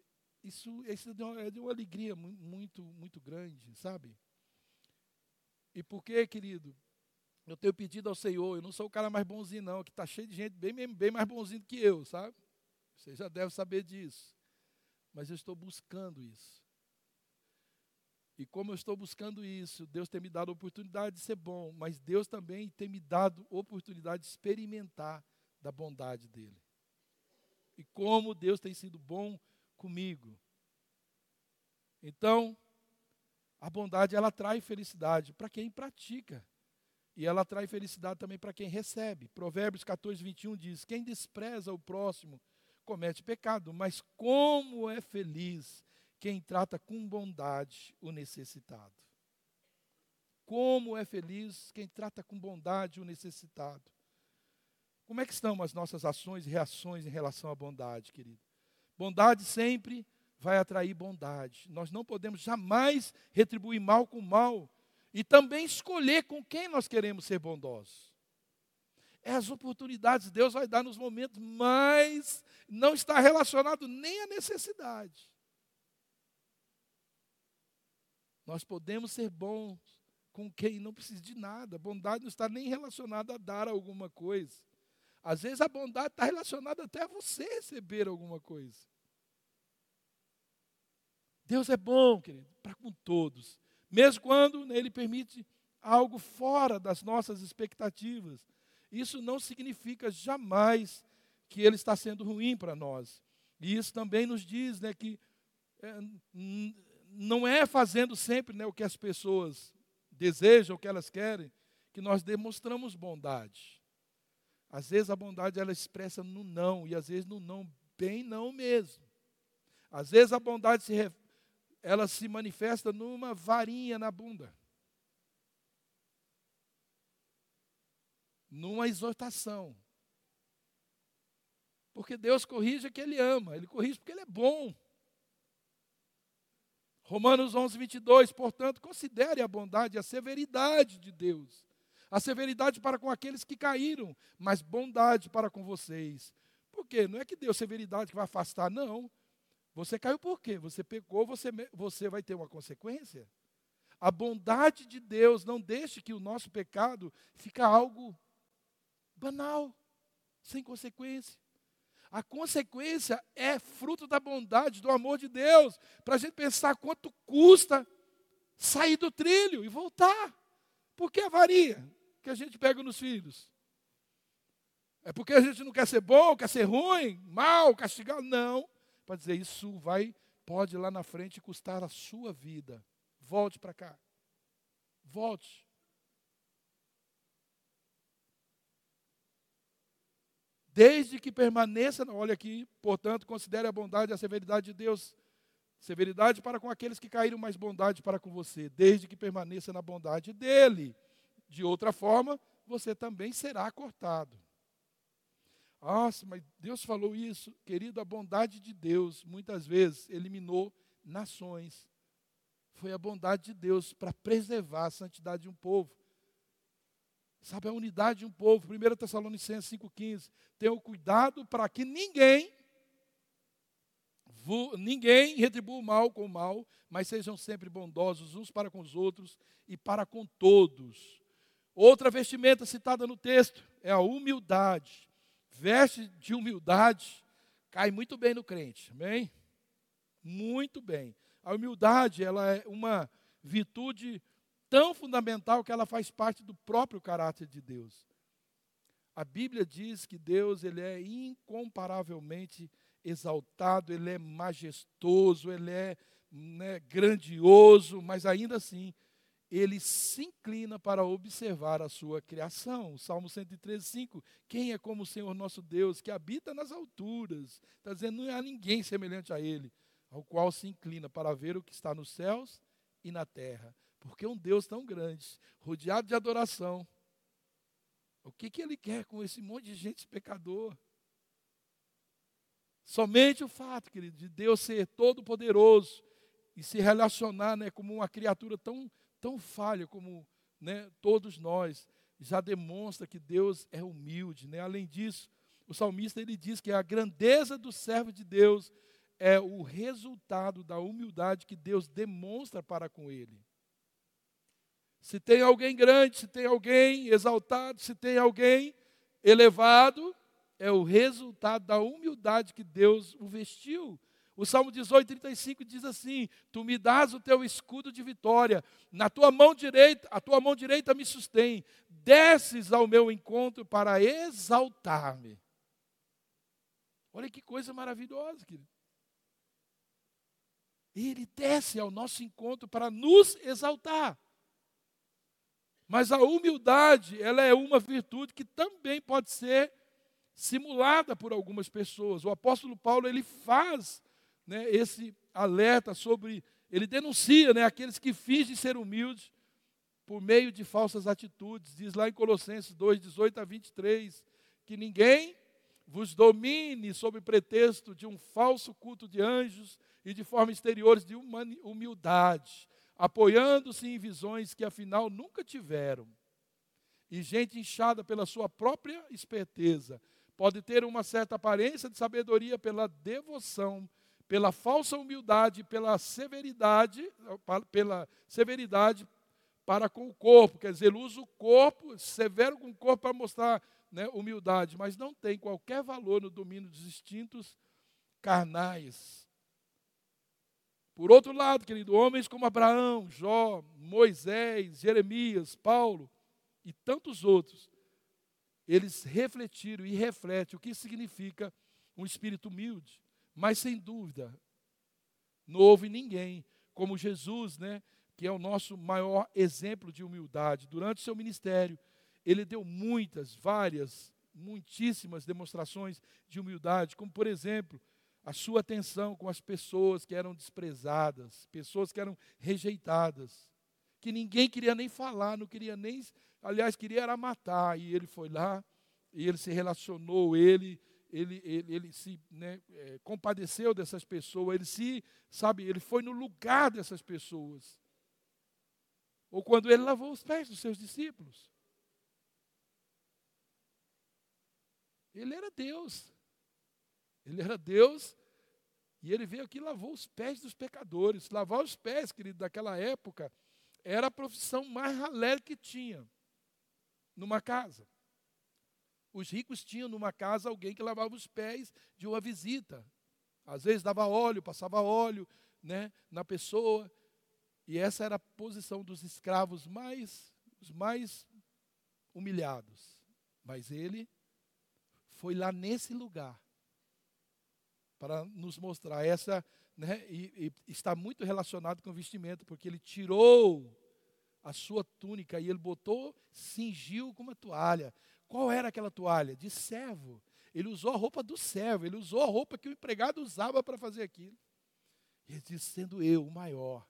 isso, isso é, de uma, é uma alegria muito, muito grande, sabe? E por que, querido? Eu tenho pedido ao Senhor, eu não sou o cara mais bonzinho, não, que está cheio de gente bem, bem mais bonzinho que eu, sabe? Você já deve saber disso. Mas eu estou buscando isso. E como eu estou buscando isso, Deus tem me dado a oportunidade de ser bom, mas Deus também tem me dado a oportunidade de experimentar da bondade dele. E como Deus tem sido bom comigo. Então, a bondade ela traz felicidade para quem pratica. E ela traz felicidade também para quem recebe. Provérbios 14, 21 diz: Quem despreza o próximo comete pecado, mas como é feliz quem trata com bondade o necessitado. Como é feliz quem trata com bondade o necessitado. Como é que estão as nossas ações e reações em relação à bondade, querido? Bondade sempre vai atrair bondade. Nós não podemos jamais retribuir mal com mal e também escolher com quem nós queremos ser bondosos. É as oportunidades Deus vai dar nos momentos, mas não está relacionado nem à necessidade. Nós podemos ser bons com quem não precisa de nada. bondade não está nem relacionada a dar alguma coisa. Às vezes a bondade está relacionada até a você receber alguma coisa. Deus é bom, querido, para com todos. Mesmo quando Ele permite algo fora das nossas expectativas. Isso não significa jamais que Ele está sendo ruim para nós. E isso também nos diz né, que é, não é fazendo sempre né, o que as pessoas desejam, o que elas querem, que nós demonstramos bondade. Às vezes a bondade ela expressa no não, e às vezes no não, bem não mesmo. Às vezes a bondade se, ela se manifesta numa varinha na bunda. Numa exortação. Porque Deus corrige que Ele ama, Ele corrige porque Ele é bom. Romanos 11, 22, portanto, considere a bondade e a severidade de Deus. A severidade para com aqueles que caíram, mas bondade para com vocês. Por quê? Não é que Deus severidade que vai afastar, não. Você caiu por quê? Você pecou, você, você vai ter uma consequência. A bondade de Deus não deixe que o nosso pecado fique algo banal, sem consequência. A consequência é fruto da bondade, do amor de Deus, para a gente pensar quanto custa sair do trilho e voltar. Por que a varia que a gente pega nos filhos? É porque a gente não quer ser bom, quer ser ruim, mal, castigado? Não. Para dizer isso vai, pode lá na frente custar a sua vida. Volte para cá. Volte. Desde que permaneça, olha aqui, portanto, considere a bondade e a severidade de Deus. Severidade para com aqueles que caíram, mas bondade para com você, desde que permaneça na bondade dele. De outra forma, você também será cortado. Nossa, mas Deus falou isso, querido, a bondade de Deus muitas vezes eliminou nações. Foi a bondade de Deus para preservar a santidade de um povo. Sabe, a unidade de um povo. 1 Tessalonicenses 5,15. Tenham cuidado para que ninguém, ninguém retribua o mal com o mal, mas sejam sempre bondosos uns para com os outros e para com todos. Outra vestimenta citada no texto é a humildade veste de humildade cai muito bem no crente, amém? Muito bem. A humildade, ela é uma virtude tão fundamental que ela faz parte do próprio caráter de Deus. A Bíblia diz que Deus ele é incomparavelmente exaltado, ele é majestoso, ele é né, grandioso, mas ainda assim ele se inclina para observar a sua criação. O Salmo 113, 5. Quem é como o Senhor nosso Deus, que habita nas alturas? Está dizendo, não há ninguém semelhante a Ele, ao qual se inclina para ver o que está nos céus e na terra. Porque um Deus tão grande, rodeado de adoração, o que, que Ele quer com esse monte de gente pecador? Somente o fato, querido, de Deus ser todo-poderoso e se relacionar né, como uma criatura tão tão falha como né, todos nós, já demonstra que Deus é humilde. Né? Além disso, o salmista ele diz que a grandeza do servo de Deus é o resultado da humildade que Deus demonstra para com ele. Se tem alguém grande, se tem alguém exaltado, se tem alguém elevado, é o resultado da humildade que Deus o vestiu. O Salmo 18, 35 diz assim: Tu me dás o teu escudo de vitória, na tua mão direita, a tua mão direita me sustém, desces ao meu encontro para exaltar-me. Olha que coisa maravilhosa, querido. Ele desce ao nosso encontro para nos exaltar. Mas a humildade, ela é uma virtude que também pode ser simulada por algumas pessoas. O apóstolo Paulo, ele faz né, esse alerta sobre, ele denuncia né, aqueles que fingem ser humildes por meio de falsas atitudes. Diz lá em Colossenses 2, 18 a 23, que ninguém vos domine sob pretexto de um falso culto de anjos e de formas exteriores de humildade, apoiando-se em visões que afinal nunca tiveram. E gente inchada pela sua própria esperteza, pode ter uma certa aparência de sabedoria pela devoção pela falsa humildade, pela severidade, pela severidade para com o corpo. Quer dizer, ele usa o corpo, severo com o corpo para mostrar né, humildade, mas não tem qualquer valor no domínio dos instintos carnais. Por outro lado, querido, homens como Abraão, Jó, Moisés, Jeremias, Paulo e tantos outros, eles refletiram e refletem o que significa um espírito humilde. Mas sem dúvida, não houve ninguém como Jesus, né, que é o nosso maior exemplo de humildade. Durante seu ministério, ele deu muitas, várias, muitíssimas demonstrações de humildade, como por exemplo, a sua atenção com as pessoas que eram desprezadas, pessoas que eram rejeitadas, que ninguém queria nem falar, não queria nem, aliás, queria era matar, e ele foi lá, e ele se relacionou, ele ele, ele, ele se né, é, compadeceu dessas pessoas, ele se, sabe, ele foi no lugar dessas pessoas. Ou quando ele lavou os pés dos seus discípulos. Ele era Deus. Ele era Deus e ele veio aqui e lavou os pés dos pecadores. Lavar os pés, querido, daquela época era a profissão mais ralé que tinha numa casa. Os ricos tinham numa casa alguém que lavava os pés de uma visita. Às vezes dava óleo, passava óleo né, na pessoa. E essa era a posição dos escravos mais, os mais humilhados. Mas ele foi lá nesse lugar para nos mostrar essa, né, e, e está muito relacionado com o vestimento, porque ele tirou a sua túnica e ele botou, cingiu com uma toalha. Qual era aquela toalha? De servo. Ele usou a roupa do servo, ele usou a roupa que o empregado usava para fazer aquilo. E ele disse: sendo eu o maior.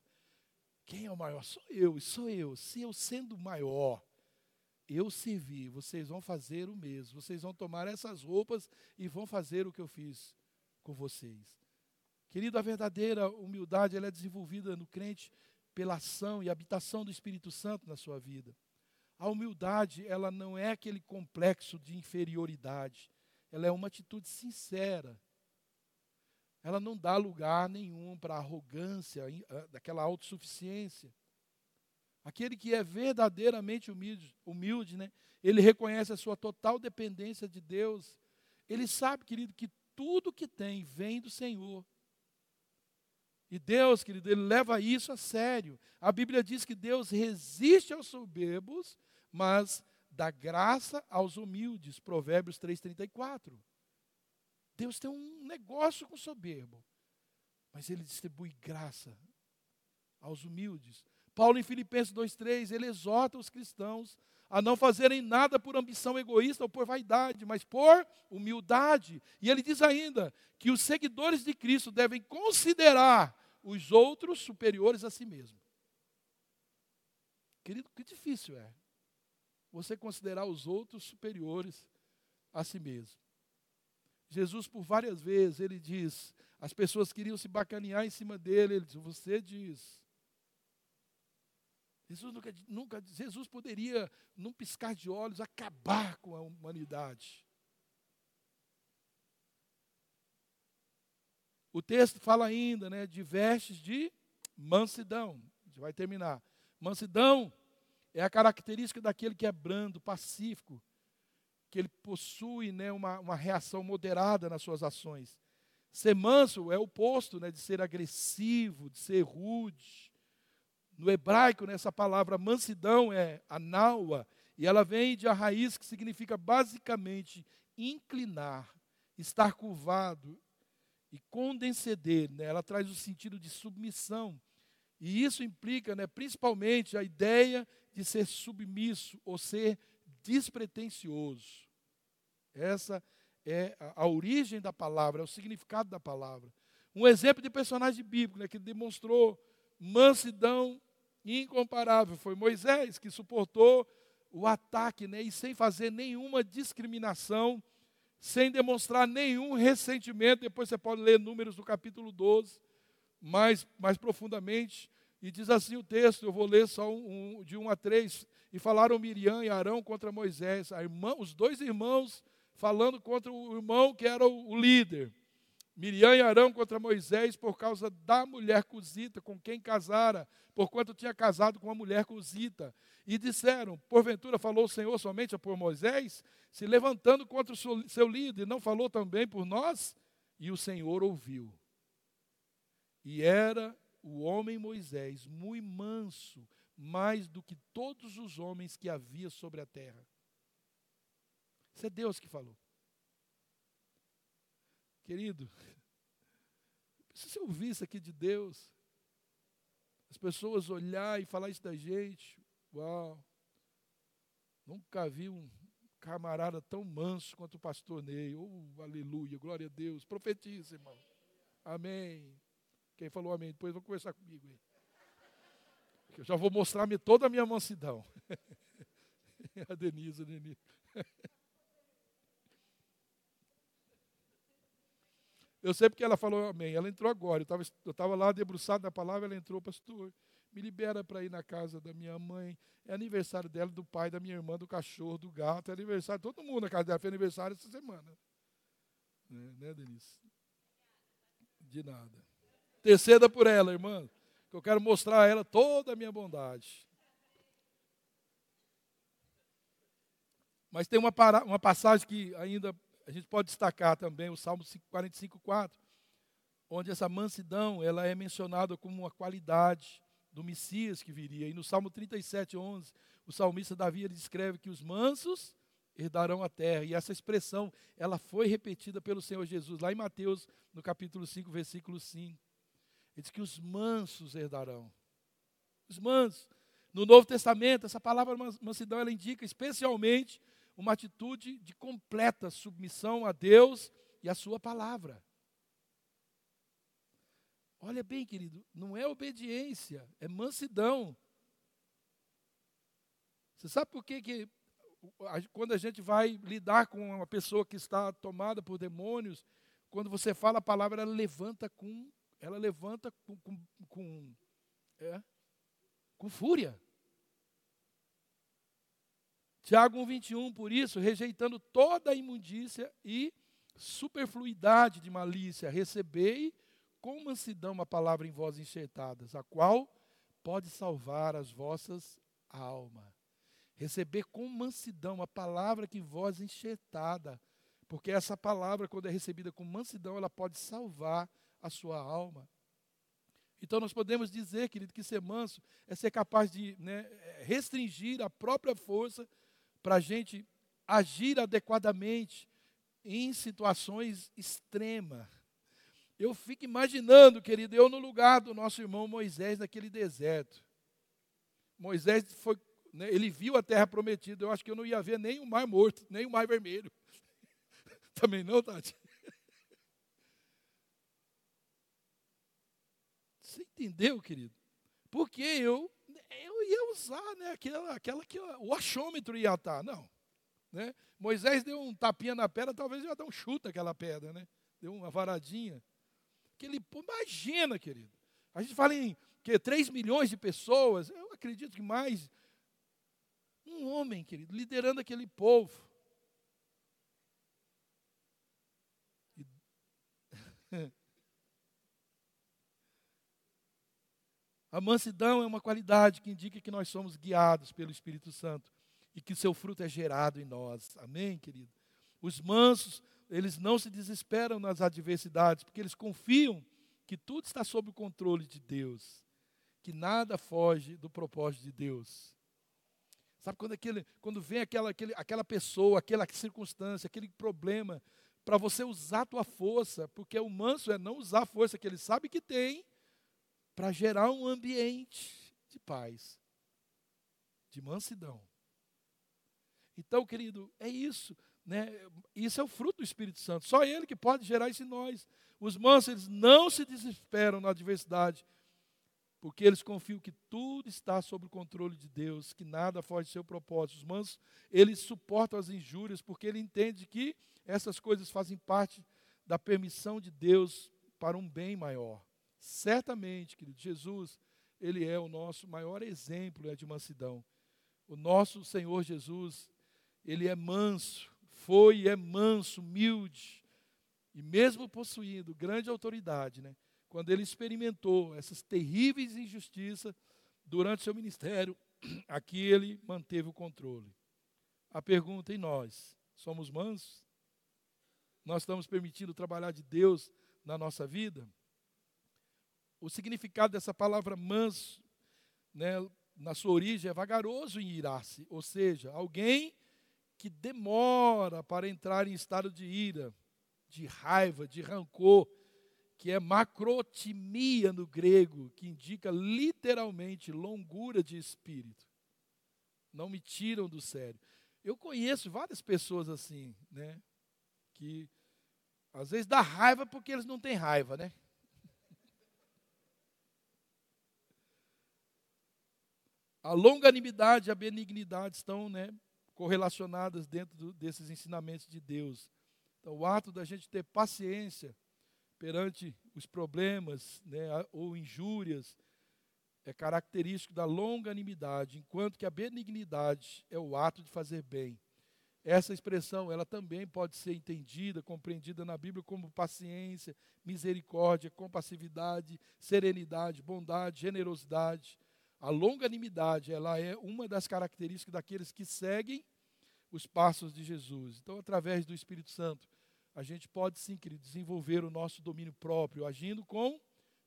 Quem é o maior? Sou eu, sou eu. Se eu sendo maior, eu servi, vocês vão fazer o mesmo. Vocês vão tomar essas roupas e vão fazer o que eu fiz com vocês. Querido, a verdadeira humildade ela é desenvolvida no crente pela ação e habitação do Espírito Santo na sua vida. A humildade, ela não é aquele complexo de inferioridade. Ela é uma atitude sincera. Ela não dá lugar nenhum para arrogância, ah, daquela autossuficiência. Aquele que é verdadeiramente humilde, humilde né? ele reconhece a sua total dependência de Deus. Ele sabe, querido, que tudo que tem vem do Senhor. E Deus, querido, ele leva isso a sério. A Bíblia diz que Deus resiste aos soberbos, mas dá graça aos humildes. Provérbios 3,34. Deus tem um negócio com soberbo, mas ele distribui graça aos humildes. Paulo, em Filipenses 2,3, ele exorta os cristãos a não fazerem nada por ambição egoísta ou por vaidade, mas por humildade. E ele diz ainda que os seguidores de Cristo devem considerar os outros superiores a si mesmo. Querido, que difícil é você considerar os outros superiores a si mesmo. Jesus, por várias vezes, ele diz, as pessoas queriam se bacanear em cima dele, ele diz, você diz, Jesus nunca, nunca, Jesus poderia, num piscar de olhos, acabar com a humanidade. O texto fala ainda né, de vestes de mansidão. A gente vai terminar. Mansidão é a característica daquele que é brando, pacífico, que ele possui né, uma, uma reação moderada nas suas ações. Ser manso é o oposto né, de ser agressivo, de ser rude. No hebraico, nessa palavra mansidão é anaua, e ela vem de a raiz que significa basicamente inclinar, estar curvado e condescender. Né? Ela traz o sentido de submissão. E isso implica né, principalmente a ideia de ser submisso ou ser despretensioso. Essa é a, a origem da palavra, é o significado da palavra. Um exemplo de personagem bíblico né, que demonstrou mansidão incomparável. Foi Moisés que suportou o ataque né, e sem fazer nenhuma discriminação, sem demonstrar nenhum ressentimento. Depois você pode ler números do capítulo 12, mais, mais profundamente. E diz assim o texto, eu vou ler só um, um, de 1 a 3. E falaram Miriam e Arão contra Moisés, irmã, os dois irmãos falando contra o irmão que era o, o líder. Miriam e Arão contra Moisés por causa da mulher cozita com quem casara, porquanto tinha casado com uma mulher cozita. E disseram: Porventura falou o Senhor somente por Moisés, se levantando contra o seu líder, não falou também por nós? E o Senhor ouviu. E era o homem Moisés muito manso, mais do que todos os homens que havia sobre a terra. Isso é Deus que falou. Querido, se você ouvir isso aqui de Deus, as pessoas olhar e falar isso da gente, uau, nunca vi um camarada tão manso quanto o pastor Ney, oh, aleluia, glória a Deus, profetiza, irmão, amém. Quem falou amém, depois vão conversar comigo. Eu já vou mostrar toda a minha mansidão. <laughs> a Denise, a Denise. Eu sei porque ela falou amém. Ela entrou agora. Eu estava lá debruçado na palavra, ela entrou, pastor. Me libera para ir na casa da minha mãe. É aniversário dela, do pai, da minha irmã, do cachorro, do gato. É aniversário, todo mundo na casa dela. Foi aniversário essa semana. Né, né Denise? De nada. Terceira por ela, irmã. Que eu quero mostrar a ela toda a minha bondade. Mas tem uma, para, uma passagem que ainda a gente pode destacar também, o Salmo 45, 4, onde essa mansidão ela é mencionada como uma qualidade do Messias que viria. E no Salmo 37, 11, o salmista Davi ele descreve que os mansos herdarão a terra. E essa expressão, ela foi repetida pelo Senhor Jesus, lá em Mateus, no capítulo 5, versículo 5. Ele diz que os mansos herdarão. Os mansos. No Novo Testamento, essa palavra mansidão, ela indica especialmente uma atitude de completa submissão a Deus e a sua palavra. Olha bem, querido, não é obediência, é mansidão. Você sabe por que, que quando a gente vai lidar com uma pessoa que está tomada por demônios, quando você fala a palavra, ela levanta com, ela levanta com, com, com, é, com fúria. Tiago 1,21, por isso, rejeitando toda a imundícia e superfluidade de malícia, recebei com mansidão uma palavra em vós enxertadas, a qual pode salvar as vossas almas receber com mansidão a palavra que vós enxertada, porque essa palavra, quando é recebida com mansidão, ela pode salvar a sua alma. Então nós podemos dizer, querido, que ser manso é ser capaz de né, restringir a própria força para a gente agir adequadamente em situações extremas. Eu fico imaginando, querido, eu no lugar do nosso irmão Moisés naquele deserto. Moisés foi né, ele viu a terra prometida. Eu acho que eu não ia ver nem o mar morto, nem o mar vermelho. <laughs> Também não, Tati? <laughs> Você entendeu, querido? Porque eu, eu ia usar né, aquela, aquela que o achômetro ia estar. Não. Né? Moisés deu um tapinha na pedra, talvez ia dar um chute aquela pedra, né? Deu uma varadinha. Aquele, imagina, querido. A gente fala em que 3 milhões de pessoas, eu acredito que mais um homem, querido, liderando aquele povo. A mansidão é uma qualidade que indica que nós somos guiados pelo Espírito Santo e que seu fruto é gerado em nós. Amém, querido? Os mansos, eles não se desesperam nas adversidades, porque eles confiam que tudo está sob o controle de Deus, que nada foge do propósito de Deus. Sabe quando, aquele, quando vem aquela, aquele, aquela pessoa, aquela circunstância, aquele problema, para você usar a tua força, porque o manso é não usar a força que ele sabe que tem, para gerar um ambiente de paz, de mansidão. Então, querido, é isso. Né? Isso é o fruto do Espírito Santo. Só Ele que pode gerar isso em nós. Os mansos, eles não se desesperam na adversidade, porque eles confiam que tudo está sob o controle de Deus, que nada foge do seu propósito. Os mansos, eles suportam as injúrias, porque ele entende que essas coisas fazem parte da permissão de Deus para um bem maior. Certamente, querido, Jesus, ele é o nosso maior exemplo né, de mansidão. O nosso Senhor Jesus, ele é manso, foi e é manso, humilde, e mesmo possuindo grande autoridade, né, quando ele experimentou essas terríveis injustiças durante seu ministério, <clears throat> aqui ele manteve o controle. A pergunta em nós, somos mansos? Nós estamos permitindo trabalhar de Deus na nossa vida? O significado dessa palavra manso, né, na sua origem, é vagaroso em irar-se, ou seja, alguém que demora para entrar em estado de ira, de raiva, de rancor, que é macrotimia no grego, que indica literalmente longura de espírito. Não me tiram do sério. Eu conheço várias pessoas assim, né? Que às vezes dá raiva porque eles não têm raiva, né? A longanimidade e a benignidade estão né, correlacionadas dentro do, desses ensinamentos de Deus. Então, o ato da gente ter paciência perante os problemas né, ou injúrias é característico da longanimidade, enquanto que a benignidade é o ato de fazer bem. essa expressão, ela também pode ser entendida, compreendida na Bíblia como paciência, misericórdia, compassividade, serenidade, bondade, generosidade. A longanimidade, ela é uma das características daqueles que seguem os passos de Jesus. Então, através do Espírito Santo, a gente pode sim, querido, desenvolver o nosso domínio próprio, agindo com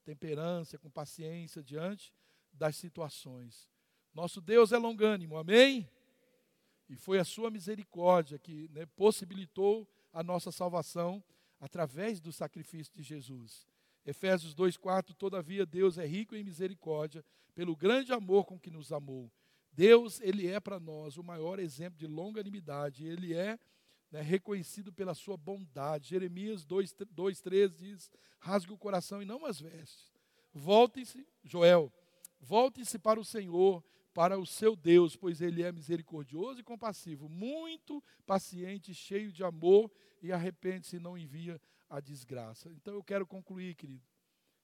temperança, com paciência diante das situações. Nosso Deus é longânimo, amém? E foi a sua misericórdia que né, possibilitou a nossa salvação através do sacrifício de Jesus. Efésios 2,4: Todavia Deus é rico em misericórdia, pelo grande amor com que nos amou. Deus, Ele é para nós o maior exemplo de longanimidade, Ele é né, reconhecido pela sua bondade. Jeremias 2,13 diz: Rasgue o coração e não as vestes. Voltem-se, Joel, voltem-se para o Senhor, para o seu Deus, pois ele é misericordioso e compassivo, muito paciente, cheio de amor e arrepende-se e não envia a desgraça. Então eu quero concluir, querido,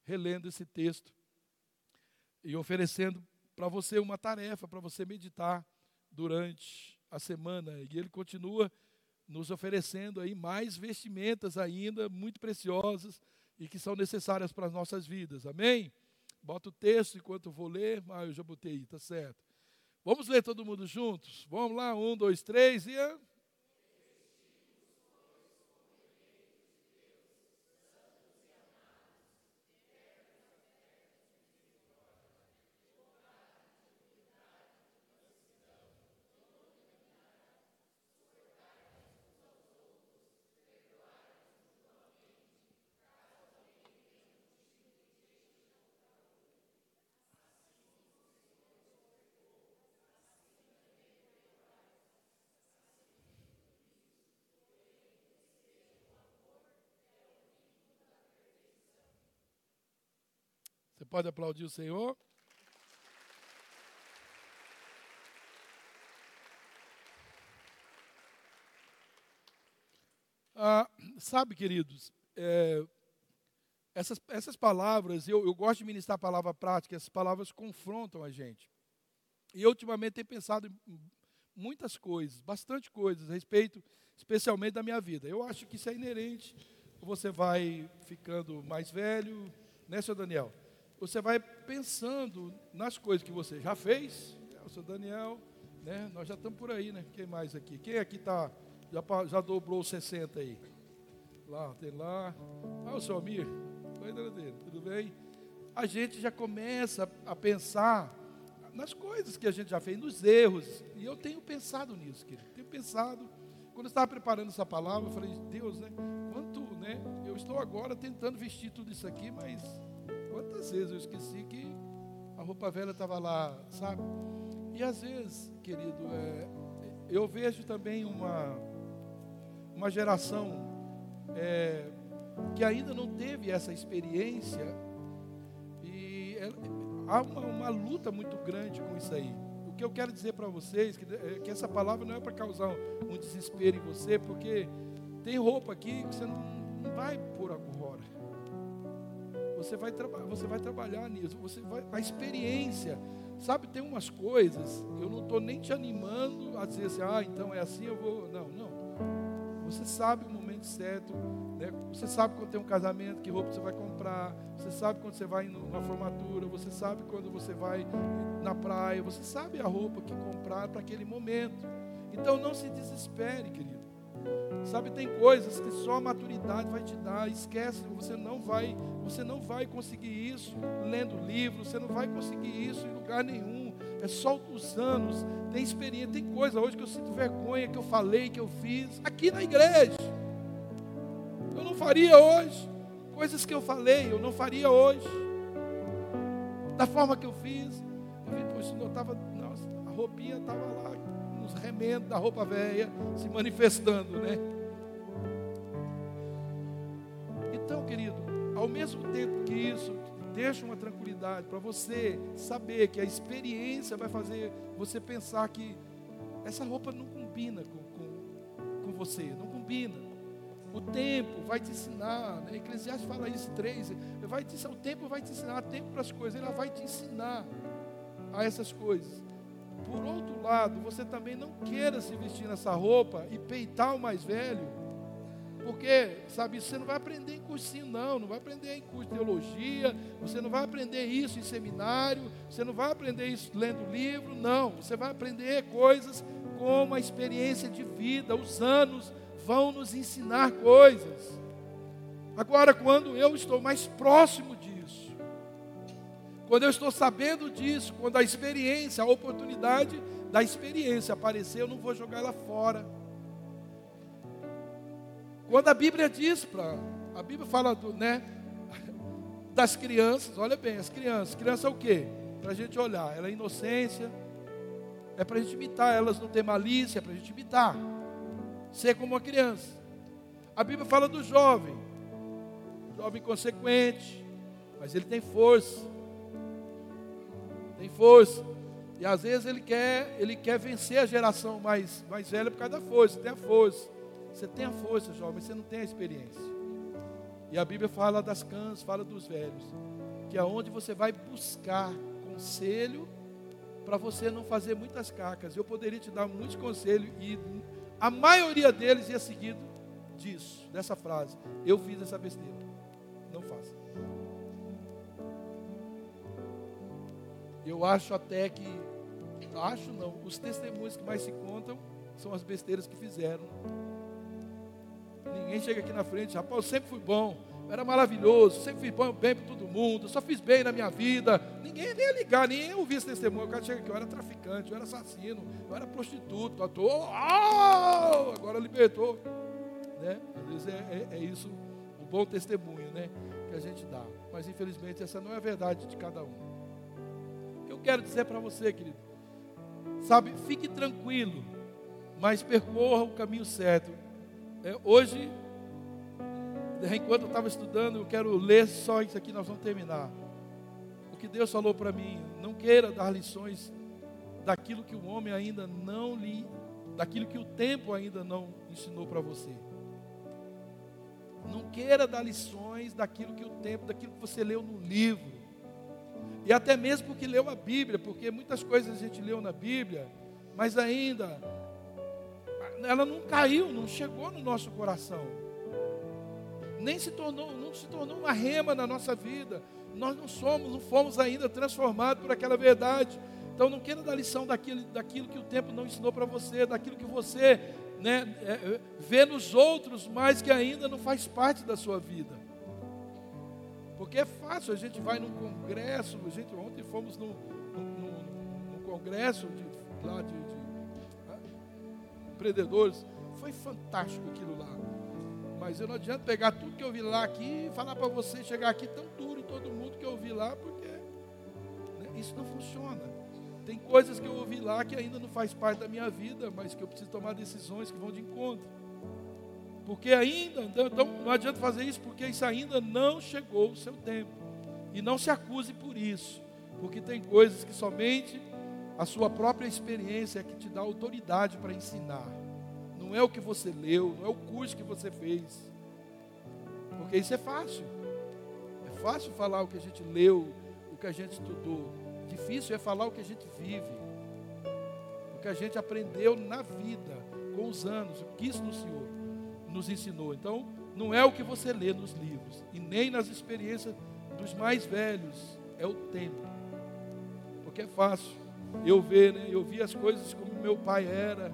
relendo esse texto e oferecendo para você uma tarefa para você meditar durante a semana. E ele continua nos oferecendo aí mais vestimentas ainda muito preciosas e que são necessárias para as nossas vidas. Amém? Bota o texto enquanto eu vou ler. Ah, eu já botei, tá certo. Vamos ler todo mundo juntos? Vamos lá, um, dois, três e. pode aplaudir o Senhor? Ah, sabe, queridos, é, essas, essas palavras, eu, eu gosto de ministrar a palavra prática, essas palavras confrontam a gente. E eu, ultimamente, tenho pensado em muitas coisas, bastante coisas, a respeito, especialmente da minha vida. Eu acho que isso é inerente. Você vai ficando mais velho, né, seu Daniel? Você vai pensando nas coisas que você já fez. É, o seu Daniel, né? Nós já estamos por aí, né? Quem mais aqui? Quem aqui tá, já, já dobrou 60 aí? Lá, tem lá. Ah, o seu Amir. Oi, dele, tudo bem? A gente já começa a pensar nas coisas que a gente já fez, nos erros. E eu tenho pensado nisso, querido. Tenho pensado. Quando eu estava preparando essa palavra, eu falei, Deus, né? Quanto, né? Eu estou agora tentando vestir tudo isso aqui, mas Quantas vezes eu esqueci que a roupa velha estava lá, sabe? E às vezes, querido, é, eu vejo também uma, uma geração é, que ainda não teve essa experiência e é, há uma, uma, luta muito grande com isso aí. O que eu quero dizer para vocês que, é que essa palavra não é para causar um, desespero em você, porque tem roupa aqui que você não, não vai pôr agora. Você vai, você vai trabalhar nisso. Você vai, a experiência. Sabe, tem umas coisas, eu não estou nem te animando a dizer assim, ah, então é assim, eu vou. Não, não. Você sabe o momento certo. Né? Você sabe quando tem um casamento, que roupa você vai comprar. Você sabe quando você vai numa formatura. Você sabe quando você vai na praia. Você sabe a roupa que comprar para aquele momento. Então não se desespere, querido. Sabe, tem coisas que só a maturidade vai te dar. Esquece, você não vai, você não vai conseguir isso lendo livros, você não vai conseguir isso em lugar nenhum. É só os anos, tem experiência, tem coisa hoje que eu sinto vergonha que eu falei, que eu fiz aqui na igreja. Eu não faria hoje. Coisas que eu falei, eu não faria hoje. Da forma que eu fiz. Eu vi, poxa, eu estava, a roupinha estava lá, nos remendos da roupa velha, se manifestando, né? Ao mesmo tempo que isso deixa uma tranquilidade para você saber que a experiência vai fazer você pensar que essa roupa não combina com, com, com você, não combina. O tempo vai te ensinar, né? Eclesiastes fala isso três, vai te, o tempo vai te ensinar, tempo para as coisas, ele vai te ensinar a essas coisas. por outro lado, você também não queira se vestir nessa roupa e peitar o mais velho, porque, sabe, você não vai aprender em cursinho, não, não vai aprender em curso de teologia, você não vai aprender isso em seminário, você não vai aprender isso lendo livro, não, você vai aprender coisas como a experiência de vida, os anos vão nos ensinar coisas. Agora, quando eu estou mais próximo disso, quando eu estou sabendo disso, quando a experiência, a oportunidade da experiência aparecer, eu não vou jogar ela fora. Quando a Bíblia diz para. A Bíblia fala do, né, das crianças, olha bem, as crianças. Criança é o quê? Para a gente olhar. Ela é inocência. É para a gente imitar. Elas não têm malícia, é para a gente imitar. Ser como uma criança. A Bíblia fala do jovem jovem consequente, mas ele tem força. Tem força. E às vezes ele quer, ele quer vencer a geração mais, mais velha por causa da força. Tem a força. Você tem a força, jovem, você não tem a experiência. E a Bíblia fala das cãs, fala dos velhos. Que é onde você vai buscar conselho para você não fazer muitas cacas. Eu poderia te dar muitos conselhos e a maioria deles ia seguido disso, dessa frase. Eu fiz essa besteira. Não faça. Eu acho até que, acho não, os testemunhos que mais se contam são as besteiras que fizeram. Ninguém chega aqui na frente, rapaz, eu sempre fui bom, era maravilhoso, sempre fui bom, bem para todo mundo, só fiz bem na minha vida. Ninguém nem ia ligar, nem ia ouvir esse testemunho. O cara chega aqui, eu era traficante, eu era assassino, eu era prostituto, ator, oh, agora libertou. Né? Às vezes é, é, é isso bom testemunho, né? Que a gente dá. Mas infelizmente essa não é a verdade de cada um. O que eu quero dizer para você, querido? Sabe, fique tranquilo, mas percorra o caminho certo. É, hoje, enquanto eu estava estudando, eu quero ler só isso aqui, nós vamos terminar. O que Deus falou para mim, não queira dar lições daquilo que o homem ainda não lhe, daquilo que o tempo ainda não ensinou para você. Não queira dar lições daquilo que o tempo, daquilo que você leu no livro. E até mesmo porque leu a Bíblia, porque muitas coisas a gente leu na Bíblia, mas ainda ela não caiu, não chegou no nosso coração. Nem se tornou, não se tornou uma rema na nossa vida. Nós não somos, não fomos ainda transformados por aquela verdade. Então não queira dar lição daquilo, daquilo que o tempo não ensinou para você, daquilo que você né, é, é, vê nos outros, mas que ainda não faz parte da sua vida. Porque é fácil, a gente vai num congresso, a gente, ontem fomos num, num, num congresso de, lá de, empreendedores, foi fantástico aquilo lá. Mas eu não adianta pegar tudo que eu vi lá aqui e falar para você chegar aqui tão duro em todo mundo que eu vi lá, porque né, isso não funciona. Tem coisas que eu ouvi lá que ainda não faz parte da minha vida, mas que eu preciso tomar decisões que vão de encontro. Porque ainda, então, não adianta fazer isso, porque isso ainda não chegou o seu tempo. E não se acuse por isso, porque tem coisas que somente a sua própria experiência é que te dá autoridade para ensinar. Não é o que você leu, não é o curso que você fez. Porque isso é fácil. É fácil falar o que a gente leu, o que a gente estudou. Difícil é falar o que a gente vive, o que a gente aprendeu na vida, com os anos, o que isso no Senhor nos ensinou. Então, não é o que você lê nos livros, e nem nas experiências dos mais velhos, é o tempo. Porque é fácil eu ver, né? Eu vi as coisas como meu pai era,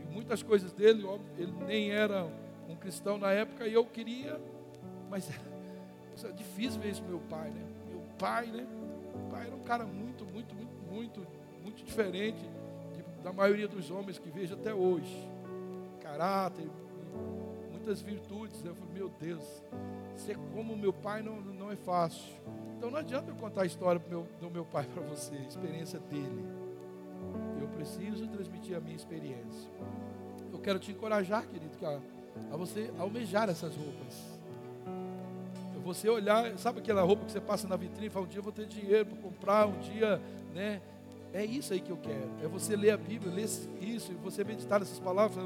e muitas coisas dele, ele nem era um cristão na época, e eu queria, mas <laughs> é difícil ver isso meu pai, né? Meu pai, né? O pai era um cara muito, muito, muito, muito, muito diferente de, da maioria dos homens que vejo até hoje. Caráter, muitas virtudes. Eu falei, meu Deus, ser como meu pai não, não é fácil. Então não adianta eu contar a história do meu, do meu pai para você, a experiência dele. Eu preciso transmitir a minha experiência. Eu quero te encorajar, querido, a, a você almejar essas roupas você olhar, sabe aquela roupa que você passa na vitrine e fala, um dia eu vou ter dinheiro para comprar, um dia, né? É isso aí que eu quero. É você ler a Bíblia, ler isso, e você meditar nessas palavras,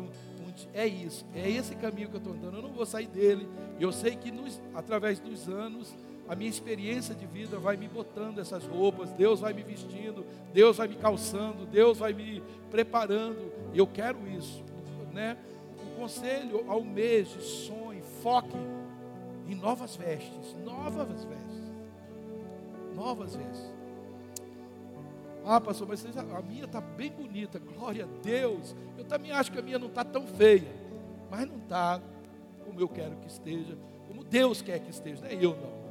é isso, é esse caminho que eu estou andando. Eu não vou sair dele. Eu sei que nos, através dos anos a minha experiência de vida vai me botando essas roupas, Deus vai me vestindo, Deus vai me calçando, Deus vai me preparando. E eu quero isso, né? O conselho ao mês, sonhe, foque em novas vestes, novas vestes, novas vestes. Ah, pastor, mas a minha está bem bonita, glória a Deus. Eu também acho que a minha não está tão feia, mas não está como eu quero que esteja, como Deus quer que esteja, não é eu não,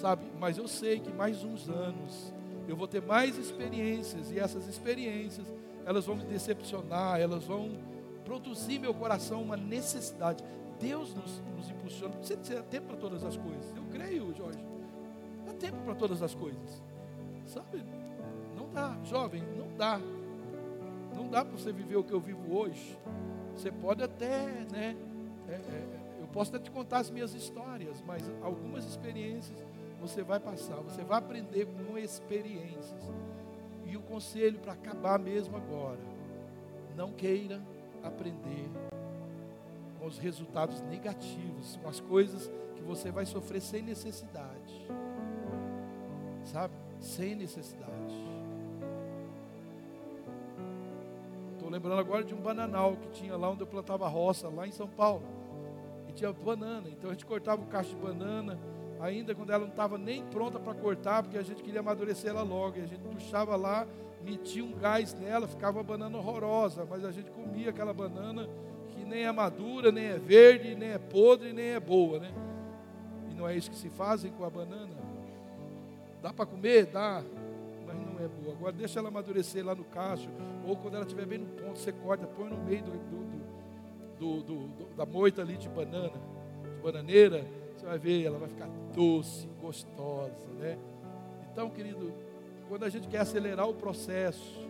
sabe? Mas eu sei que mais uns anos eu vou ter mais experiências, e essas experiências, elas vão me decepcionar, elas vão produzir meu coração uma necessidade. Deus nos, nos impulsiona, precisa ter tempo para todas as coisas. Eu creio, Jorge, há tempo para todas as coisas, sabe? dá, jovem, não dá. Não dá para você viver o que eu vivo hoje. Você pode até, né? É, é, eu posso até te contar as minhas histórias, mas algumas experiências você vai passar, você vai aprender com experiências. E o conselho para acabar mesmo agora, não queira aprender com os resultados negativos, com as coisas que você vai sofrer sem necessidade. Sabe? Sem necessidade. Estou lembrando agora de um bananal que tinha lá onde eu plantava roça, lá em São Paulo. E tinha banana. Então a gente cortava o cacho de banana, ainda quando ela não estava nem pronta para cortar, porque a gente queria amadurecer ela logo. E a gente puxava lá, metia um gás nela, ficava uma banana horrorosa. Mas a gente comia aquela banana que nem é madura, nem é verde, nem é podre, nem é boa, né? E não é isso que se fazem com a banana. Dá para comer? Dá é boa. Agora deixa ela amadurecer lá no cacho, ou quando ela estiver bem no ponto, você corta, põe no meio do, do, do, da moita ali de banana, de bananeira, você vai ver, ela vai ficar doce, gostosa, né? Então, querido, quando a gente quer acelerar o processo,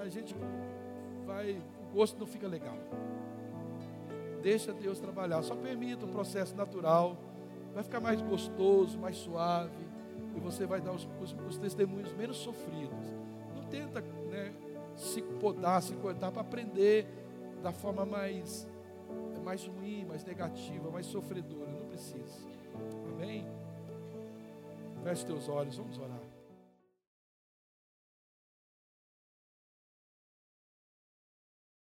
a gente vai, o gosto não fica legal. Deixa Deus trabalhar, só permita o processo natural, vai ficar mais gostoso, mais suave e você vai dar os, os, os testemunhos menos sofridos. Não tenta né, se podar, se cortar para aprender da forma mais, mais ruim, mais negativa, mais sofredora. Amém? Feche teus olhos, vamos orar.